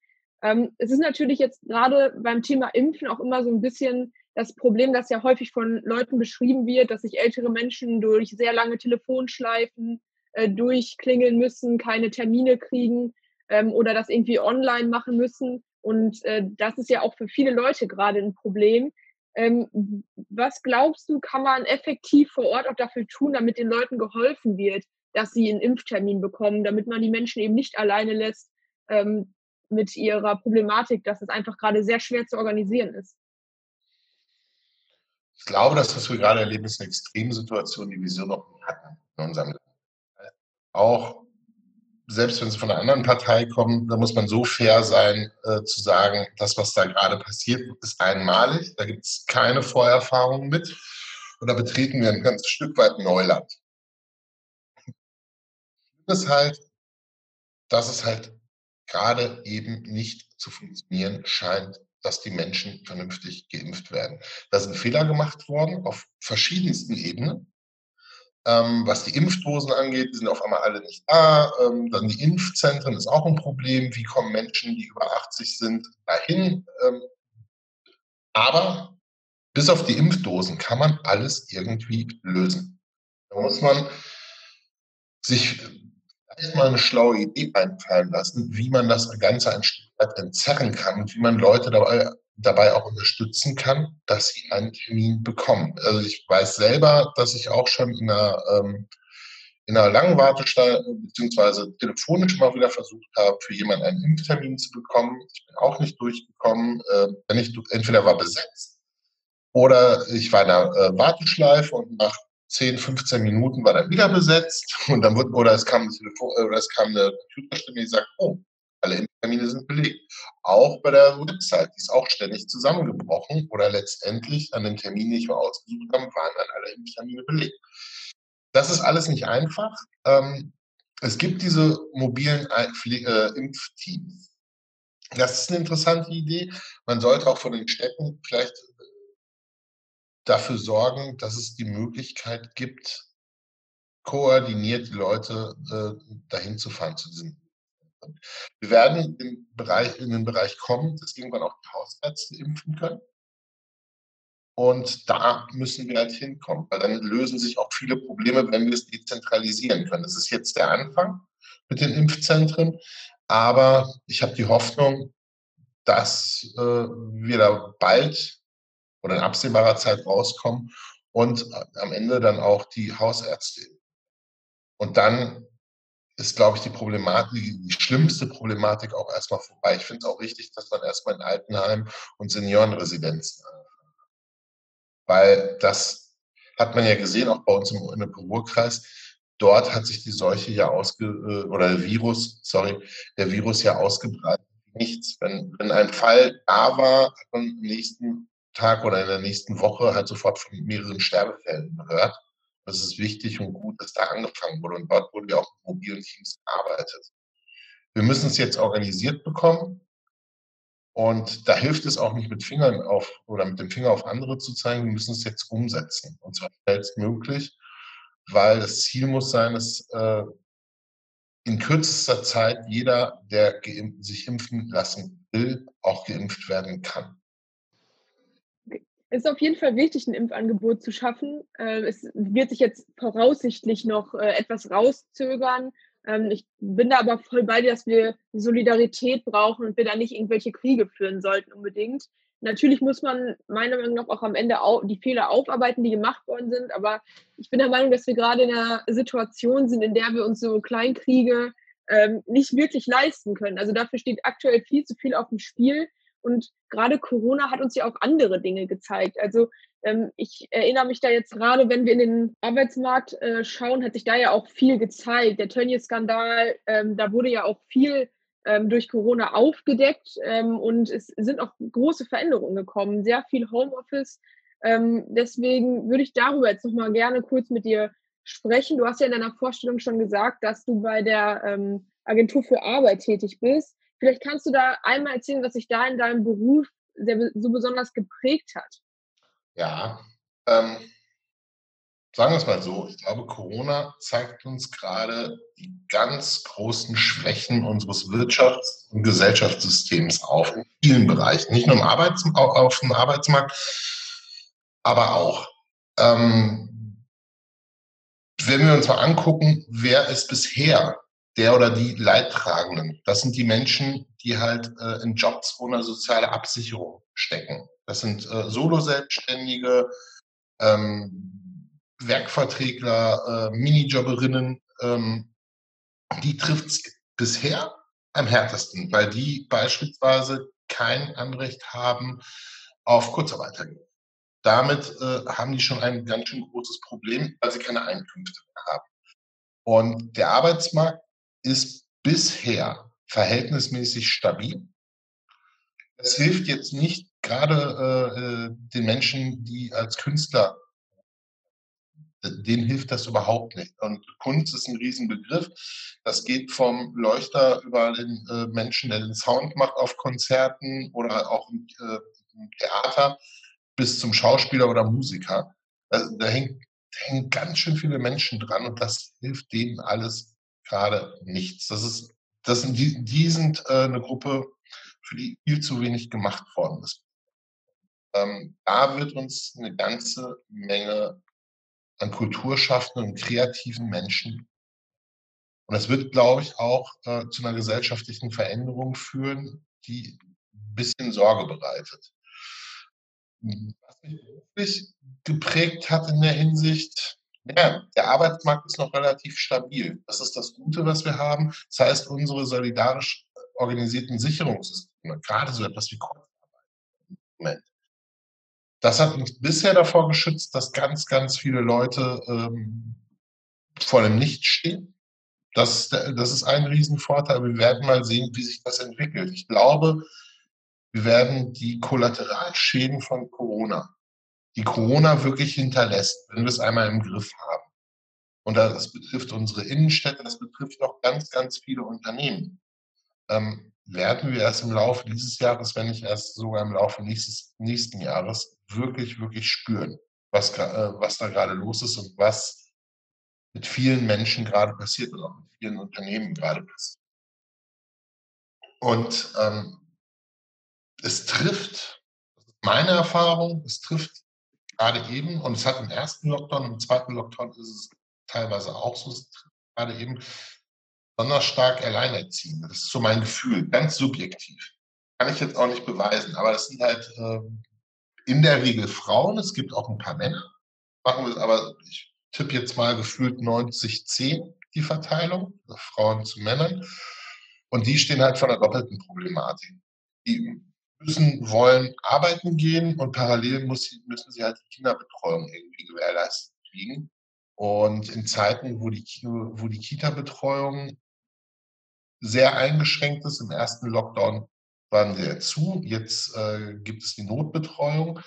Speaker 2: Ähm, es ist natürlich jetzt gerade beim Thema Impfen auch immer so ein bisschen das Problem, das ja häufig von Leuten beschrieben wird, dass sich ältere Menschen durch sehr lange Telefonschleifen äh, durchklingeln müssen, keine Termine kriegen ähm, oder das irgendwie online machen müssen. Und äh, das ist ja auch für viele Leute gerade ein Problem, ähm, was glaubst du, kann man effektiv vor Ort auch dafür tun, damit den Leuten geholfen wird, dass sie einen Impftermin bekommen, damit man die Menschen eben nicht alleine lässt ähm, mit ihrer Problematik, dass es einfach gerade sehr schwer zu organisieren ist?
Speaker 3: Ich glaube, dass was wir gerade erleben, ist eine Extremsituation, die wir so noch nie hatten in unserem Land. Auch selbst wenn sie von einer anderen Partei kommen, da muss man so fair sein, äh, zu sagen, das, was da gerade passiert, ist einmalig. Da gibt es keine Vorerfahrung mit. Und da betreten wir ein ganzes Stück weit Neuland. Das ist halt, dass es halt gerade eben nicht zu funktionieren scheint. dass die Menschen vernünftig geimpft werden. Da sind Fehler gemacht worden auf verschiedensten Ebenen. Ähm, was die Impfdosen angeht, die sind auf einmal alle nicht da. Ähm, dann die Impfzentren ist auch ein Problem. Wie kommen Menschen, die über 80 sind, dahin? Ähm, aber bis auf die Impfdosen kann man alles irgendwie lösen. Da muss man sich mal eine schlaue Idee einfallen lassen, wie man das Ganze ein Stück entzerren kann und wie man Leute dabei, dabei auch unterstützen kann, dass sie einen Termin bekommen. Also ich weiß selber, dass ich auch schon in einer, ähm, in einer langen Wartestelle beziehungsweise telefonisch mal wieder versucht habe, für jemanden einen Impftermin zu bekommen. Ich bin auch nicht durchgekommen. Äh, wenn ich entweder war besetzt oder ich war in einer äh, Warteschleife und nach 10, 15 Minuten war dann wieder besetzt und dann wurde, oder es kam, oder es kam eine Computerstimme, die sagt, oh, alle Impftermine sind belegt. Auch bei der Website, die ist auch ständig zusammengebrochen oder letztendlich an den Termin, den ich mal ausgesucht habe, waren dann alle Impftermine belegt. Das ist alles nicht einfach. Ähm, es gibt diese mobilen äh, Impfteams. Das ist eine interessante Idee. Man sollte auch von den Städten vielleicht dafür sorgen, dass es die Möglichkeit gibt, koordiniert die Leute äh, dahin zu fahren zu diesen. Wir werden in, Bereich, in den Bereich kommen, dass irgendwann auch die Hausärzte impfen können. Und da müssen wir halt hinkommen, weil dann lösen sich auch viele Probleme, wenn wir es dezentralisieren können. Das ist jetzt der Anfang mit den Impfzentren, aber ich habe die Hoffnung, dass äh, wir da bald oder in absehbarer Zeit rauskommen und am Ende dann auch die Hausärzte. Und dann ist, glaube ich, die Problematik, die schlimmste Problematik auch erstmal vorbei. Ich finde es auch richtig, dass man erstmal in Altenheim und Seniorenresidenzen weil das hat man ja gesehen, auch bei uns im, Ruhrkreis. Dort hat sich die Seuche ja ausge, äh, oder der Virus, sorry, der Virus ja ausgebreitet. Nichts. Wenn, wenn ein Fall da war, hat man am nächsten Tag oder in der nächsten Woche halt sofort von mehreren Sterbefällen gehört. Das ist wichtig und gut, dass da angefangen wurde. Und dort wurde ja auch mit mobilen Teams gearbeitet. Wir müssen es jetzt organisiert bekommen. Und da hilft es auch nicht mit Fingern auf oder mit dem Finger auf andere zu zeigen. Wir müssen es jetzt umsetzen. Und zwar schnellstmöglich, weil das Ziel muss sein, dass äh, in kürzester Zeit jeder, der sich impfen lassen will, auch geimpft werden kann
Speaker 2: ist auf jeden Fall wichtig, ein Impfangebot zu schaffen. Äh, es wird sich jetzt voraussichtlich noch äh, etwas rauszögern. Ähm, ich bin da aber voll bei dir, dass wir Solidarität brauchen und wir da nicht irgendwelche Kriege führen sollten unbedingt. Natürlich muss man meiner Meinung nach auch am Ende die Fehler aufarbeiten, die gemacht worden sind. Aber ich bin der Meinung, dass wir gerade in einer Situation sind, in der wir uns so Kleinkriege ähm, nicht wirklich leisten können. Also dafür steht aktuell viel zu viel auf dem Spiel. Und gerade Corona hat uns ja auch andere Dinge gezeigt. Also ähm, ich erinnere mich da jetzt gerade, wenn wir in den Arbeitsmarkt äh, schauen, hat sich da ja auch viel gezeigt. Der Tönnies-Skandal, ähm, da wurde ja auch viel ähm, durch Corona aufgedeckt ähm, und es sind auch große Veränderungen gekommen, sehr viel Homeoffice. Ähm, deswegen würde ich darüber jetzt nochmal gerne kurz mit dir sprechen. Du hast ja in deiner Vorstellung schon gesagt, dass du bei der Agentur für Arbeit tätig bist. Vielleicht kannst du da einmal erzählen, was sich da in deinem Beruf sehr, so besonders geprägt hat.
Speaker 3: Ja, ähm, sagen wir es mal so. Ich glaube, Corona zeigt uns gerade die ganz großen Schwächen unseres Wirtschafts- und Gesellschaftssystems auf in vielen Bereichen. Nicht nur im Arbeits auf dem Arbeitsmarkt, aber auch. Ähm, wenn wir uns mal angucken, wer ist bisher der oder die Leidtragenden. Das sind die Menschen, die halt äh, in Jobs ohne soziale Absicherung stecken. Das sind äh, Solo-Selbstständige, ähm, Werkverträgler, äh, Minijobberinnen. Ähm, die trifft es bisher am härtesten, weil die beispielsweise kein Anrecht haben auf Kurzarbeitergeld. Damit äh, haben die schon ein ganz schön großes Problem, weil sie keine Einkünfte mehr haben. Und der Arbeitsmarkt ist bisher verhältnismäßig stabil. Es hilft jetzt nicht gerade äh, äh, den Menschen, die als Künstler denen hilft das überhaupt nicht. Und Kunst ist ein Riesenbegriff. Das geht vom Leuchter über den äh, Menschen, der den Sound macht auf Konzerten oder auch im, äh, im Theater, bis zum Schauspieler oder Musiker. Also, da hängt, hängen ganz schön viele Menschen dran und das hilft denen alles gerade nichts. Das ist, das sind die, die sind äh, eine Gruppe, für die viel zu wenig gemacht worden ist. Ähm, da wird uns eine ganze Menge an kulturschaffenden und kreativen Menschen. Und das wird, glaube ich, auch äh, zu einer gesellschaftlichen Veränderung führen, die ein bisschen Sorge bereitet. Was mich beruflich geprägt hat in der Hinsicht, ja, der Arbeitsmarkt ist noch relativ stabil. Das ist das Gute, was wir haben. Das heißt, unsere solidarisch organisierten Sicherungssysteme, gerade so etwas wie Kurzarbeit, das hat uns bisher davor geschützt, dass ganz, ganz viele Leute ähm, vor dem Nichts stehen. Das, das ist ein Riesenvorteil. Wir werden mal sehen, wie sich das entwickelt. Ich glaube, wir werden die Kollateralschäden von Corona, die Corona wirklich hinterlässt, wenn wir es einmal im Griff haben. Und das betrifft unsere Innenstädte, das betrifft auch ganz, ganz viele Unternehmen. Ähm, werden wir erst im Laufe dieses Jahres, wenn nicht erst sogar im Laufe nächstes, nächsten Jahres, wirklich, wirklich spüren, was, äh, was da gerade los ist und was mit vielen Menschen gerade passiert und auch mit vielen Unternehmen gerade passiert. Und ähm, es trifft, meine Erfahrung, es trifft gerade eben, und es hat im ersten Lockdown, im zweiten Lockdown ist es teilweise auch so, es gerade eben besonders stark Alleinerziehende. Das ist so mein Gefühl, ganz subjektiv. Kann ich jetzt auch nicht beweisen, aber das sind halt äh, in der Regel Frauen. Es gibt auch ein paar Männer. Machen wir aber ich tippe jetzt mal gefühlt 90-10 die Verteilung, also Frauen zu Männern. Und die stehen halt vor einer doppelten Problematik. Die müssen, wollen arbeiten gehen und parallel muss, müssen sie halt die Kinderbetreuung irgendwie gewährleistet kriegen. Und in Zeiten, wo die, wo die Kita-Betreuung sehr eingeschränkt ist. Im ersten Lockdown waren wir zu. Jetzt äh, gibt es die Notbetreuung.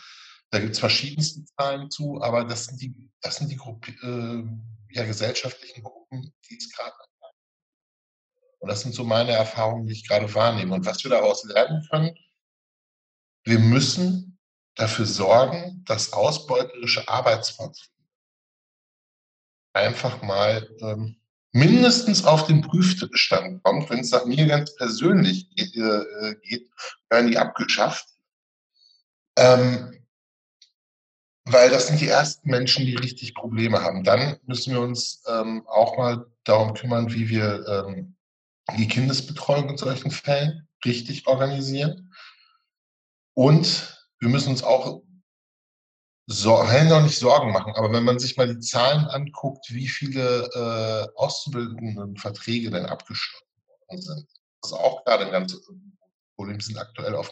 Speaker 3: Da gibt es verschiedenste Zahlen zu, aber das sind die, das sind die Gruppe, äh, ja, gesellschaftlichen Gruppen, die es gerade. Und das sind so meine Erfahrungen, die ich gerade wahrnehme. Und was wir daraus lernen können, wir müssen dafür sorgen, dass ausbeuterische Arbeitsverträge einfach mal ähm, mindestens auf den Prüfstand kommt. Wenn es nach mir ganz persönlich geht, äh, geht werden die abgeschafft. Ähm, weil das sind die ersten Menschen, die richtig Probleme haben. Dann müssen wir uns ähm, auch mal darum kümmern, wie wir ähm, die Kindesbetreuung in solchen Fällen richtig organisieren. Und wir müssen uns auch so, noch nicht Sorgen machen, aber wenn man sich mal die Zahlen anguckt, wie viele äh, Auszubildendenverträge denn abgeschlossen worden sind, das ist auch gerade ein ganz Problem, sind aktuell auf.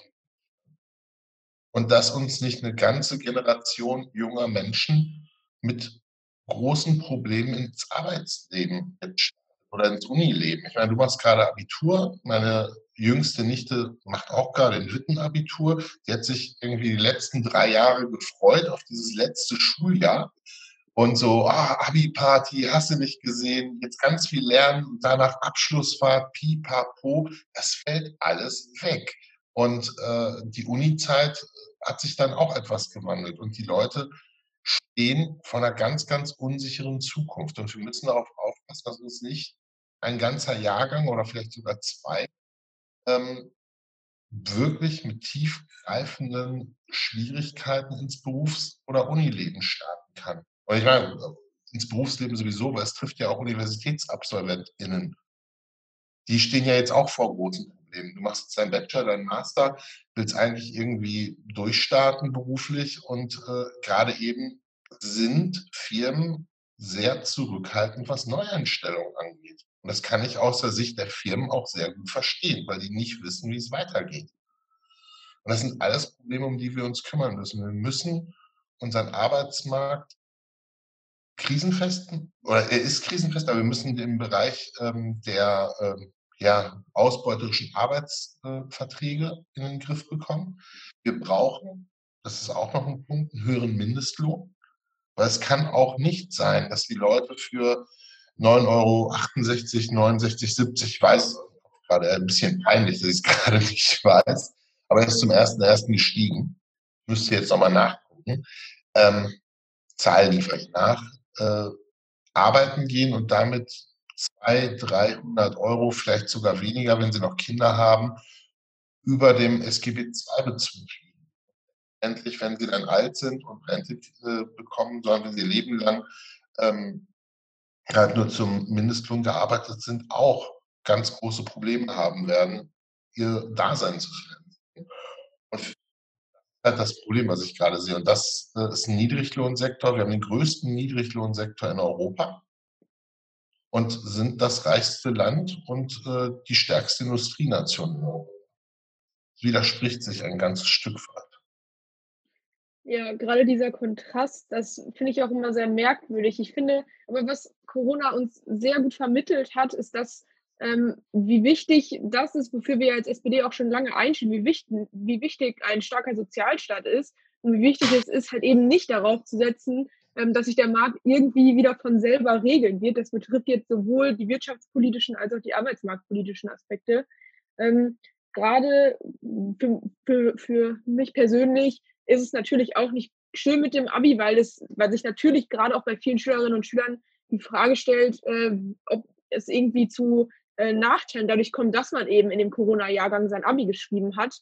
Speaker 3: Und dass uns nicht eine ganze Generation junger Menschen mit großen Problemen ins Arbeitsleben oder ins Unileben. Ich meine, du machst gerade Abitur, meine jüngste Nichte macht auch gerade ein Wittenabitur. Die hat sich irgendwie die letzten drei Jahre gefreut auf dieses letzte Schuljahr. Und so, ah, Abi-Party, hast du nicht gesehen, jetzt ganz viel lernen danach Abschlussfahrt, pipapo, das fällt alles weg. Und äh, die Uni-Zeit hat sich dann auch etwas gewandelt und die Leute stehen vor einer ganz, ganz unsicheren Zukunft. Und wir müssen darauf aufpassen, dass uns nicht ein ganzer Jahrgang oder vielleicht sogar zwei ähm, wirklich mit tiefgreifenden Schwierigkeiten ins Berufs- oder Unileben starten kann. Und ich meine, ins Berufsleben sowieso, weil es trifft ja auch UniversitätsabsolventInnen. Die stehen ja jetzt auch vor großen Problemen. Du machst jetzt deinen Bachelor, deinen Master, willst eigentlich irgendwie durchstarten beruflich und äh, gerade eben sind Firmen sehr zurückhaltend, was Neueinstellungen angeht. Und das kann ich aus der Sicht der Firmen auch sehr gut verstehen, weil die nicht wissen, wie es weitergeht. Und das sind alles Probleme, um die wir uns kümmern müssen. Wir müssen unseren Arbeitsmarkt krisenfesten, oder er ist krisenfest, aber wir müssen im Bereich ähm, der ähm, ja, ausbeuterischen Arbeitsverträge in den Griff bekommen. Wir brauchen, das ist auch noch ein Punkt, einen höheren Mindestlohn. Weil es kann auch nicht sein, dass die Leute für 9,68 Euro, 69, 70, ich weiß gerade ein bisschen peinlich, dass ich es [LAUGHS] gerade nicht weiß, aber er ist zum ersten ersten gestiegen. Müsste jetzt nochmal nachgucken. Ähm, Zahl liefere ich nach. Äh, arbeiten gehen und damit 200, 300 Euro, vielleicht sogar weniger, wenn sie noch Kinder haben, über dem SGB II-Bezug liegen. Endlich, wenn sie dann alt sind und Rente äh, bekommen, sondern wenn sie leben lang ähm, halt nur zum Mindestlohn gearbeitet sind, auch ganz große Probleme haben werden, ihr Dasein zu finanzieren. Und halt das Problem, was ich gerade sehe. Und das äh, ist ein Niedriglohnsektor. Wir haben den größten Niedriglohnsektor in Europa und sind das reichste Land und äh, die stärkste Industrienation widerspricht sich ein ganzes Stück weit.
Speaker 2: Ja, gerade dieser Kontrast, das finde ich auch immer sehr merkwürdig. Ich finde, aber was Corona uns sehr gut vermittelt hat, ist, dass ähm, wie wichtig das ist, wofür wir als SPD auch schon lange einstehen, wie wichtig, wie wichtig ein starker Sozialstaat ist und wie wichtig es ist, halt eben nicht darauf zu setzen, dass sich der Markt irgendwie wieder von selber regeln wird. Das betrifft jetzt sowohl die wirtschaftspolitischen als auch die arbeitsmarktpolitischen Aspekte. Ähm, gerade für, für, für mich persönlich ist es natürlich auch nicht schön mit dem Abi, weil es, weil sich natürlich gerade auch bei vielen Schülerinnen und Schülern die Frage stellt, äh, ob es irgendwie zu äh, Nachteilen dadurch kommt, dass man eben in dem Corona-Jahrgang sein Abi geschrieben hat.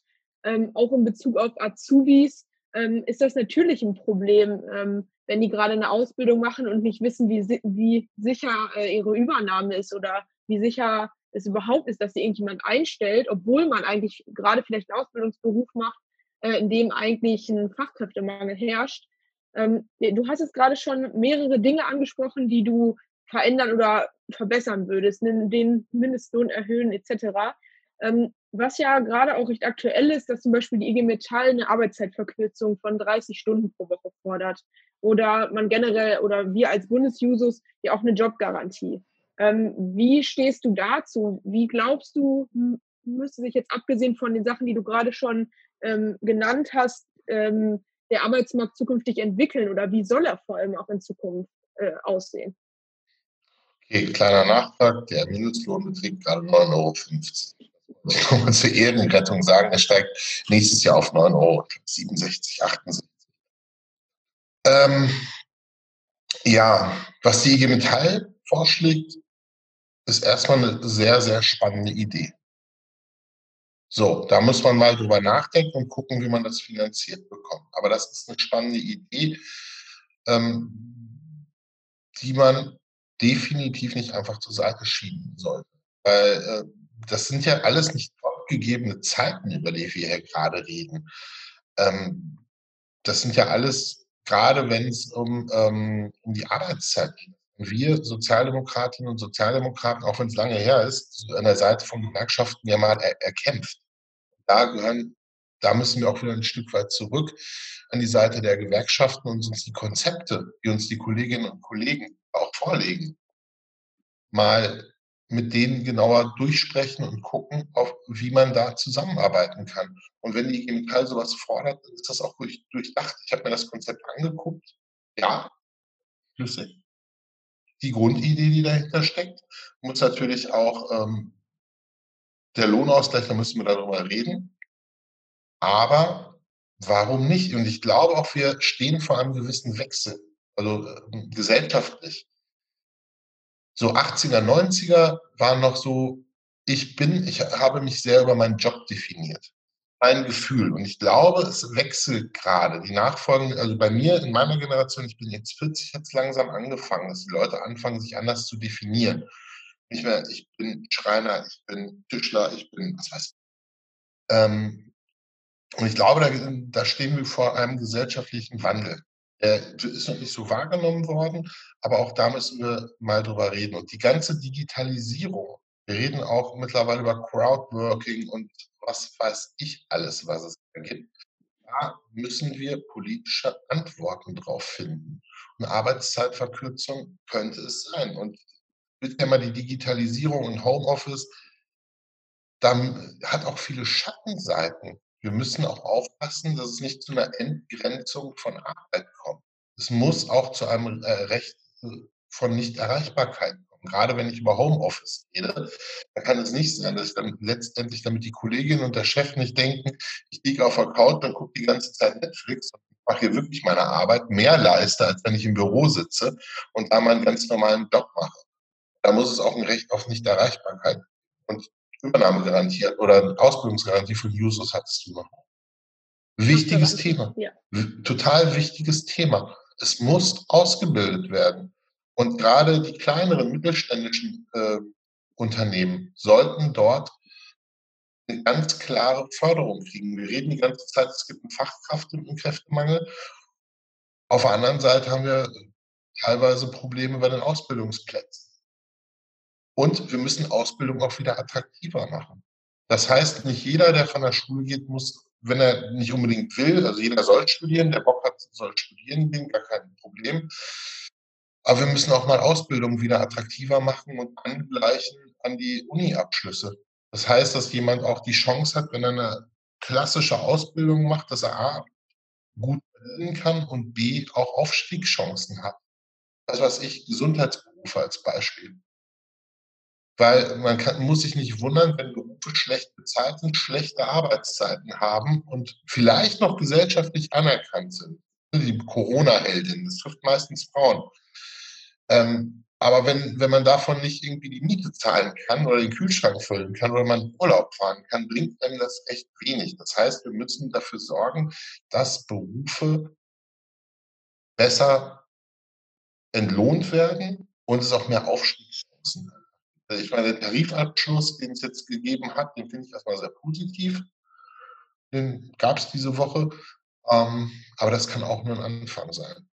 Speaker 2: Ähm, auch in Bezug auf Azubis ähm, ist das natürlich ein Problem, ähm, wenn die gerade eine Ausbildung machen und nicht wissen, wie, wie sicher äh, ihre Übernahme ist oder wie sicher es überhaupt ist, dass sie irgendjemand einstellt, obwohl man eigentlich gerade vielleicht einen Ausbildungsberuf macht, äh, in dem eigentlich ein Fachkräftemangel herrscht. Ähm, du hast jetzt gerade schon mehrere Dinge angesprochen, die du verändern oder verbessern würdest, den Mindestlohn erhöhen etc. Ähm, was ja gerade auch recht aktuell ist, dass zum Beispiel die IG Metall eine Arbeitszeitverkürzung von 30 Stunden pro Woche fordert. Oder man generell oder wir als Bundesjusos ja auch eine Jobgarantie. Ähm, wie stehst du dazu? Wie glaubst du, müsste sich jetzt abgesehen von den Sachen, die du gerade schon ähm, genannt hast, ähm, der Arbeitsmarkt zukünftig entwickeln oder wie soll er vor allem auch in Zukunft äh, aussehen?
Speaker 3: Okay, kleiner Nachtrag, der Mindestlohn beträgt gerade 9,50 Euro. Kann mal zur Ehrenrettung sagen, er steigt nächstes Jahr auf 9,67 Euro, 68. Ähm, ja, was die IG Metall vorschlägt, ist erstmal eine sehr, sehr spannende Idee. So, da muss man mal drüber nachdenken und gucken, wie man das finanziert bekommt. Aber das ist eine spannende Idee, ähm, die man definitiv nicht einfach zur Seite schieben sollte. Weil äh, das sind ja alles nicht gegebene Zeiten, über die wir hier gerade reden. Ähm, das sind ja alles, gerade wenn es um, ähm, um die Arbeitszeit geht. Wir Sozialdemokratinnen und Sozialdemokraten, auch wenn es lange her ist, an der Seite von Gewerkschaften ja mal er erkämpft. Da gehören, da müssen wir auch wieder ein Stück weit zurück an die Seite der Gewerkschaften und uns die Konzepte, die uns die Kolleginnen und Kollegen auch vorlegen, mal mit denen genauer durchsprechen und gucken, auf, wie man da zusammenarbeiten kann. Und wenn die IG Metall sowas fordert, ist das auch durch, durchdacht. Ich habe mir das Konzept angeguckt. Ja, flüssig. Die Grundidee, die dahinter steckt, muss natürlich auch ähm, der Lohnausgleich, da müssen wir darüber reden. Aber warum nicht? Und ich glaube auch, wir stehen vor einem gewissen Wechsel, also äh, gesellschaftlich so 80er, 90er waren noch so, ich bin, ich habe mich sehr über meinen Job definiert. Mein Gefühl. Und ich glaube, es wechselt gerade. Die Nachfolgen, also bei mir in meiner Generation, ich bin jetzt 40, hat es langsam angefangen, dass die Leute anfangen, sich anders zu definieren. Nicht mehr, ich bin Schreiner, ich bin Tischler, ich bin, was weiß ich. Ähm, und ich glaube, da, da stehen wir vor einem gesellschaftlichen Wandel. Der ist noch nicht so wahrgenommen worden, aber auch da müssen wir mal drüber reden. Und die ganze Digitalisierung, wir reden auch mittlerweile über Crowdworking und was weiß ich alles, was es da gibt. Da müssen wir politische Antworten drauf finden. Eine Arbeitszeitverkürzung könnte es sein. Und mit ja mal die Digitalisierung und Homeoffice, dann hat auch viele Schattenseiten wir müssen auch aufpassen, dass es nicht zu einer Entgrenzung von Arbeit kommt. es muss auch zu einem äh, Recht von Nichterreichbarkeit kommen. Gerade wenn ich über Homeoffice rede, dann kann es nicht sein, dass dann letztendlich, damit die Kollegin und der Chef nicht denken, ich liege auf der Couch, dann gucke die ganze Zeit Netflix und mache hier wirklich meine Arbeit, mehr leiste, als wenn ich im Büro sitze und da meinen ganz normalen Job mache. Da muss es auch ein Recht auf Nichterreichbarkeit und Übernahmegarantie oder Ausbildungsgarantie für Users hattest du noch. Wichtiges Thema. Ja. Total wichtiges Thema. Es muss ausgebildet werden. Und gerade die kleineren mittelständischen äh, Unternehmen sollten dort eine ganz klare Förderung kriegen. Wir reden die ganze Zeit, es gibt einen Fachkraft- und einen Kräftemangel. Auf der anderen Seite haben wir teilweise Probleme bei den Ausbildungsplätzen. Und wir müssen Ausbildung auch wieder attraktiver machen. Das heißt, nicht jeder, der von der Schule geht, muss, wenn er nicht unbedingt will, also jeder soll studieren, der Bock hat, soll studieren gehen, gar kein Problem. Aber wir müssen auch mal Ausbildung wieder attraktiver machen und angleichen an die Uni-Abschlüsse. Das heißt, dass jemand auch die Chance hat, wenn er eine klassische Ausbildung macht, dass er A, gut verdienen kann und B, auch Aufstiegschancen hat. Das was ich, Gesundheitsberufe als Beispiel. Weil man kann, muss sich nicht wundern, wenn Berufe schlecht bezahlt sind, schlechte Arbeitszeiten haben und vielleicht noch gesellschaftlich anerkannt sind. Die Corona-Heldin, das trifft meistens Frauen. Ähm, aber wenn, wenn man davon nicht irgendwie die Miete zahlen kann oder den Kühlschrank füllen kann oder man Urlaub fahren kann, bringt einem das echt wenig. Das heißt, wir müssen dafür sorgen, dass Berufe besser entlohnt werden und es auch mehr Aufstiegschancen gibt. Ich meine, der Tarifabschluss, den es jetzt gegeben hat, den finde ich erstmal sehr positiv. Den gab es diese Woche. Ähm, aber das kann auch nur ein Anfang sein.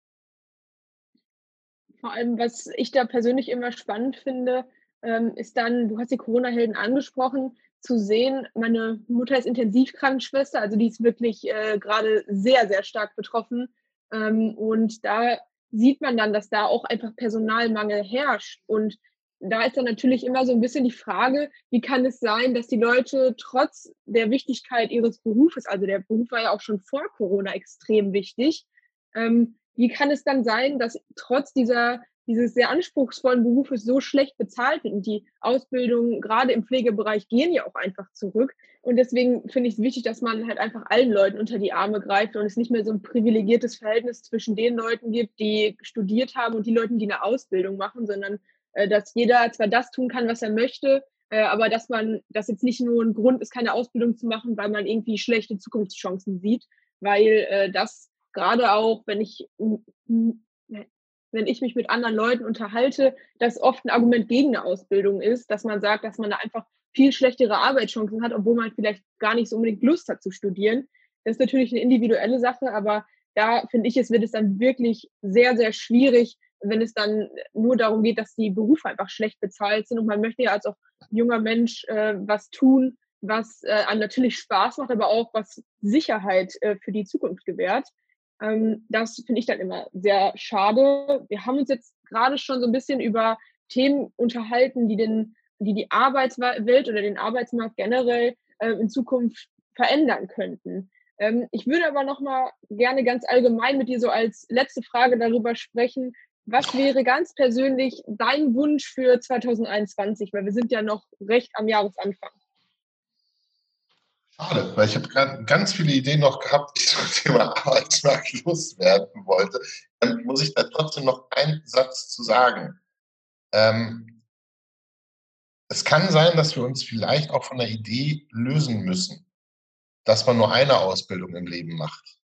Speaker 2: Vor allem, was ich da persönlich immer spannend finde, ähm, ist dann, du hast die Corona-Helden angesprochen, zu sehen, meine Mutter ist Intensivkrankenschwester, also die ist wirklich äh, gerade sehr, sehr stark betroffen. Ähm, und da sieht man dann, dass da auch einfach Personalmangel herrscht. Und da ist dann natürlich immer so ein bisschen die Frage, wie kann es sein, dass die Leute trotz der Wichtigkeit ihres Berufes, also der Beruf war ja auch schon vor Corona extrem wichtig, ähm, wie kann es dann sein, dass trotz dieser, dieses sehr anspruchsvollen Berufes so schlecht bezahlt wird? Und die Ausbildungen gerade im Pflegebereich gehen ja auch einfach zurück. Und deswegen finde ich es wichtig, dass man halt einfach allen Leuten unter die Arme greift und es nicht mehr so ein privilegiertes Verhältnis zwischen den Leuten gibt, die studiert haben und die Leuten, die eine Ausbildung machen, sondern dass jeder zwar das tun kann, was er möchte, äh, aber dass man, das jetzt nicht nur ein Grund ist, keine Ausbildung zu machen, weil man irgendwie schlechte Zukunftschancen sieht, weil äh, das gerade auch, wenn ich, wenn ich mich mit anderen Leuten unterhalte, das oft ein Argument gegen eine Ausbildung ist, dass man sagt, dass man da einfach viel schlechtere Arbeitschancen hat, obwohl man vielleicht gar nicht so unbedingt Lust hat zu studieren. Das ist natürlich eine individuelle Sache, aber da finde ich, es wird es dann wirklich sehr, sehr schwierig, wenn es dann nur darum geht, dass die Berufe einfach schlecht bezahlt sind und man möchte ja als auch junger Mensch äh, was tun, was äh, einem natürlich Spaß macht, aber auch was Sicherheit äh, für die Zukunft gewährt. Ähm, das finde ich dann immer sehr schade. Wir haben uns jetzt gerade schon so ein bisschen über Themen unterhalten, die den, die, die Arbeitswelt oder den Arbeitsmarkt generell äh, in Zukunft verändern könnten. Ähm, ich würde aber noch mal gerne ganz allgemein mit dir so als letzte Frage darüber sprechen. Was wäre ganz persönlich dein Wunsch für 2021? Weil wir sind ja noch recht am Jahresanfang.
Speaker 3: Schade, weil ich habe gerade ganz viele Ideen noch gehabt, die ich zum Thema [LAUGHS] Arbeitsmarkt loswerden wollte. Dann muss ich da trotzdem noch einen Satz zu sagen. Ähm, es kann sein, dass wir uns vielleicht auch von der Idee lösen müssen, dass man nur eine Ausbildung im Leben macht.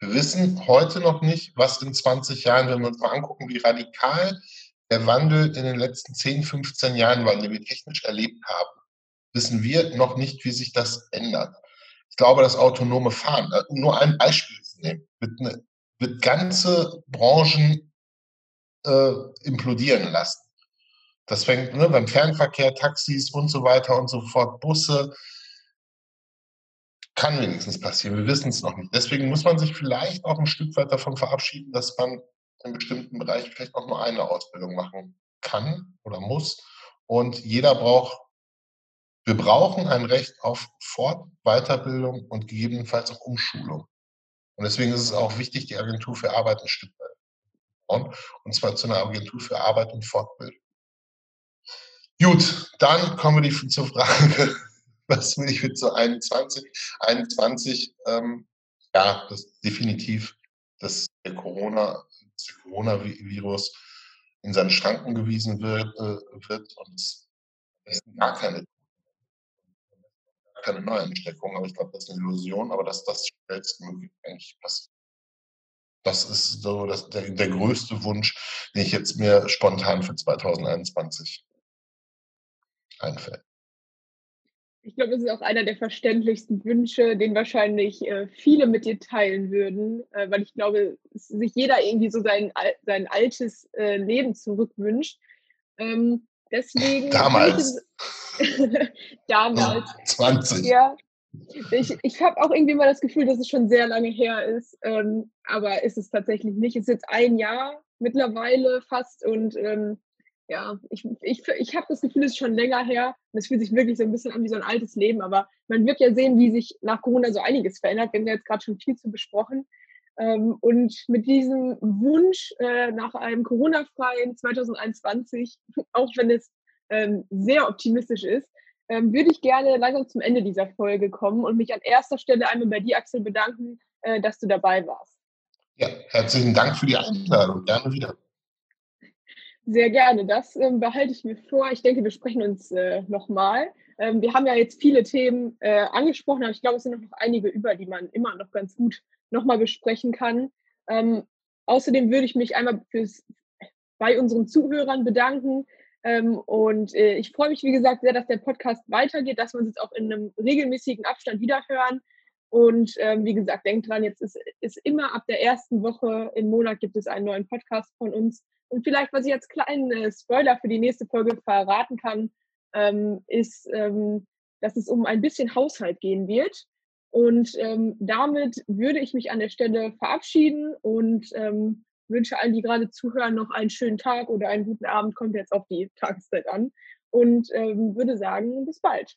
Speaker 3: Wir wissen heute noch nicht, was in 20 Jahren, wenn wir uns mal angucken, wie radikal der Wandel in den letzten 10, 15 Jahren war, den wir technisch erlebt haben wissen wir noch nicht, wie sich das ändert. Ich glaube, das autonome Fahren, äh, nur ein Beispiel zu nehmen, wird, eine, wird ganze Branchen äh, implodieren lassen. Das fängt ne, beim Fernverkehr, Taxis und so weiter und so fort, Busse. Kann wenigstens passieren. Wir wissen es noch nicht. Deswegen muss man sich vielleicht auch ein Stück weit davon verabschieden, dass man in bestimmten Bereichen vielleicht auch nur eine Ausbildung machen kann oder muss. Und jeder braucht wir brauchen ein Recht auf Fort-, Weiterbildung und gegebenenfalls auch Umschulung. Und deswegen ist es auch wichtig, die Agentur für Arbeit ein Stück weit aufbauen, und zwar zu einer Agentur für Arbeit und Fortbildung. Gut, dann kommen wir zur Frage, was will [LAUGHS] ich mit so 21? 21, ähm, ja, das definitiv, dass der Corona, der Coronavirus in seine Schranken gewiesen wird, äh, wird und gar keine keine Neuansteckung, aber ich glaube, das ist eine Illusion, aber dass das schnellstmöglich eigentlich passiert. Das ist so das, der, der größte Wunsch, den ich jetzt mir spontan für 2021 einfällt.
Speaker 2: Ich glaube, das ist auch einer der verständlichsten Wünsche, den wahrscheinlich äh, viele mit dir teilen würden, äh, weil ich glaube, sich jeder irgendwie so sein, sein altes äh, Leben zurückwünscht. Ähm, deswegen. [LAUGHS]
Speaker 3: Damals. [LAUGHS]
Speaker 2: damals.
Speaker 3: 20.
Speaker 2: Ja. Ich, ich habe auch irgendwie mal das Gefühl, dass es schon sehr lange her ist, ähm, aber ist es tatsächlich nicht. Es ist jetzt ein Jahr mittlerweile fast und ähm, ja, ich, ich, ich habe das Gefühl, es ist schon länger her. Und es fühlt sich wirklich so ein bisschen an wie so ein altes Leben. Aber man wird ja sehen, wie sich nach Corona so einiges verändert. Wir haben ja jetzt gerade schon viel zu besprochen. Ähm, und mit diesem Wunsch äh, nach einem Corona-freien 2021, [LAUGHS] auch wenn es ähm, sehr optimistisch ist, ähm, würde ich gerne langsam zum Ende dieser Folge kommen und mich an erster Stelle einmal bei dir, Axel, bedanken, äh, dass du dabei warst.
Speaker 3: Ja, herzlichen Dank für die Einladung. Gerne wieder.
Speaker 2: Sehr gerne, das ähm, behalte ich mir vor. Ich denke, wir sprechen uns äh, nochmal. Ähm, wir haben ja jetzt viele Themen äh, angesprochen, aber ich glaube, es sind noch einige über, die man immer noch ganz gut nochmal besprechen kann. Ähm, außerdem würde ich mich einmal fürs, bei unseren Zuhörern bedanken. Ähm, und äh, ich freue mich, wie gesagt, sehr, dass der Podcast weitergeht, dass wir uns jetzt auch in einem regelmäßigen Abstand wiederhören. Und ähm, wie gesagt, denkt dran, jetzt ist, ist immer ab der ersten Woche im Monat gibt es einen neuen Podcast von uns. Und vielleicht, was ich als kleinen äh, Spoiler für die nächste Folge verraten kann, ähm, ist, ähm, dass es um ein bisschen Haushalt gehen wird. Und ähm, damit würde ich mich an der Stelle verabschieden und ähm, wünsche allen, die gerade zuhören, noch einen schönen Tag oder einen guten Abend, kommt jetzt auf die Tageszeit an. Und ähm, würde sagen, bis bald.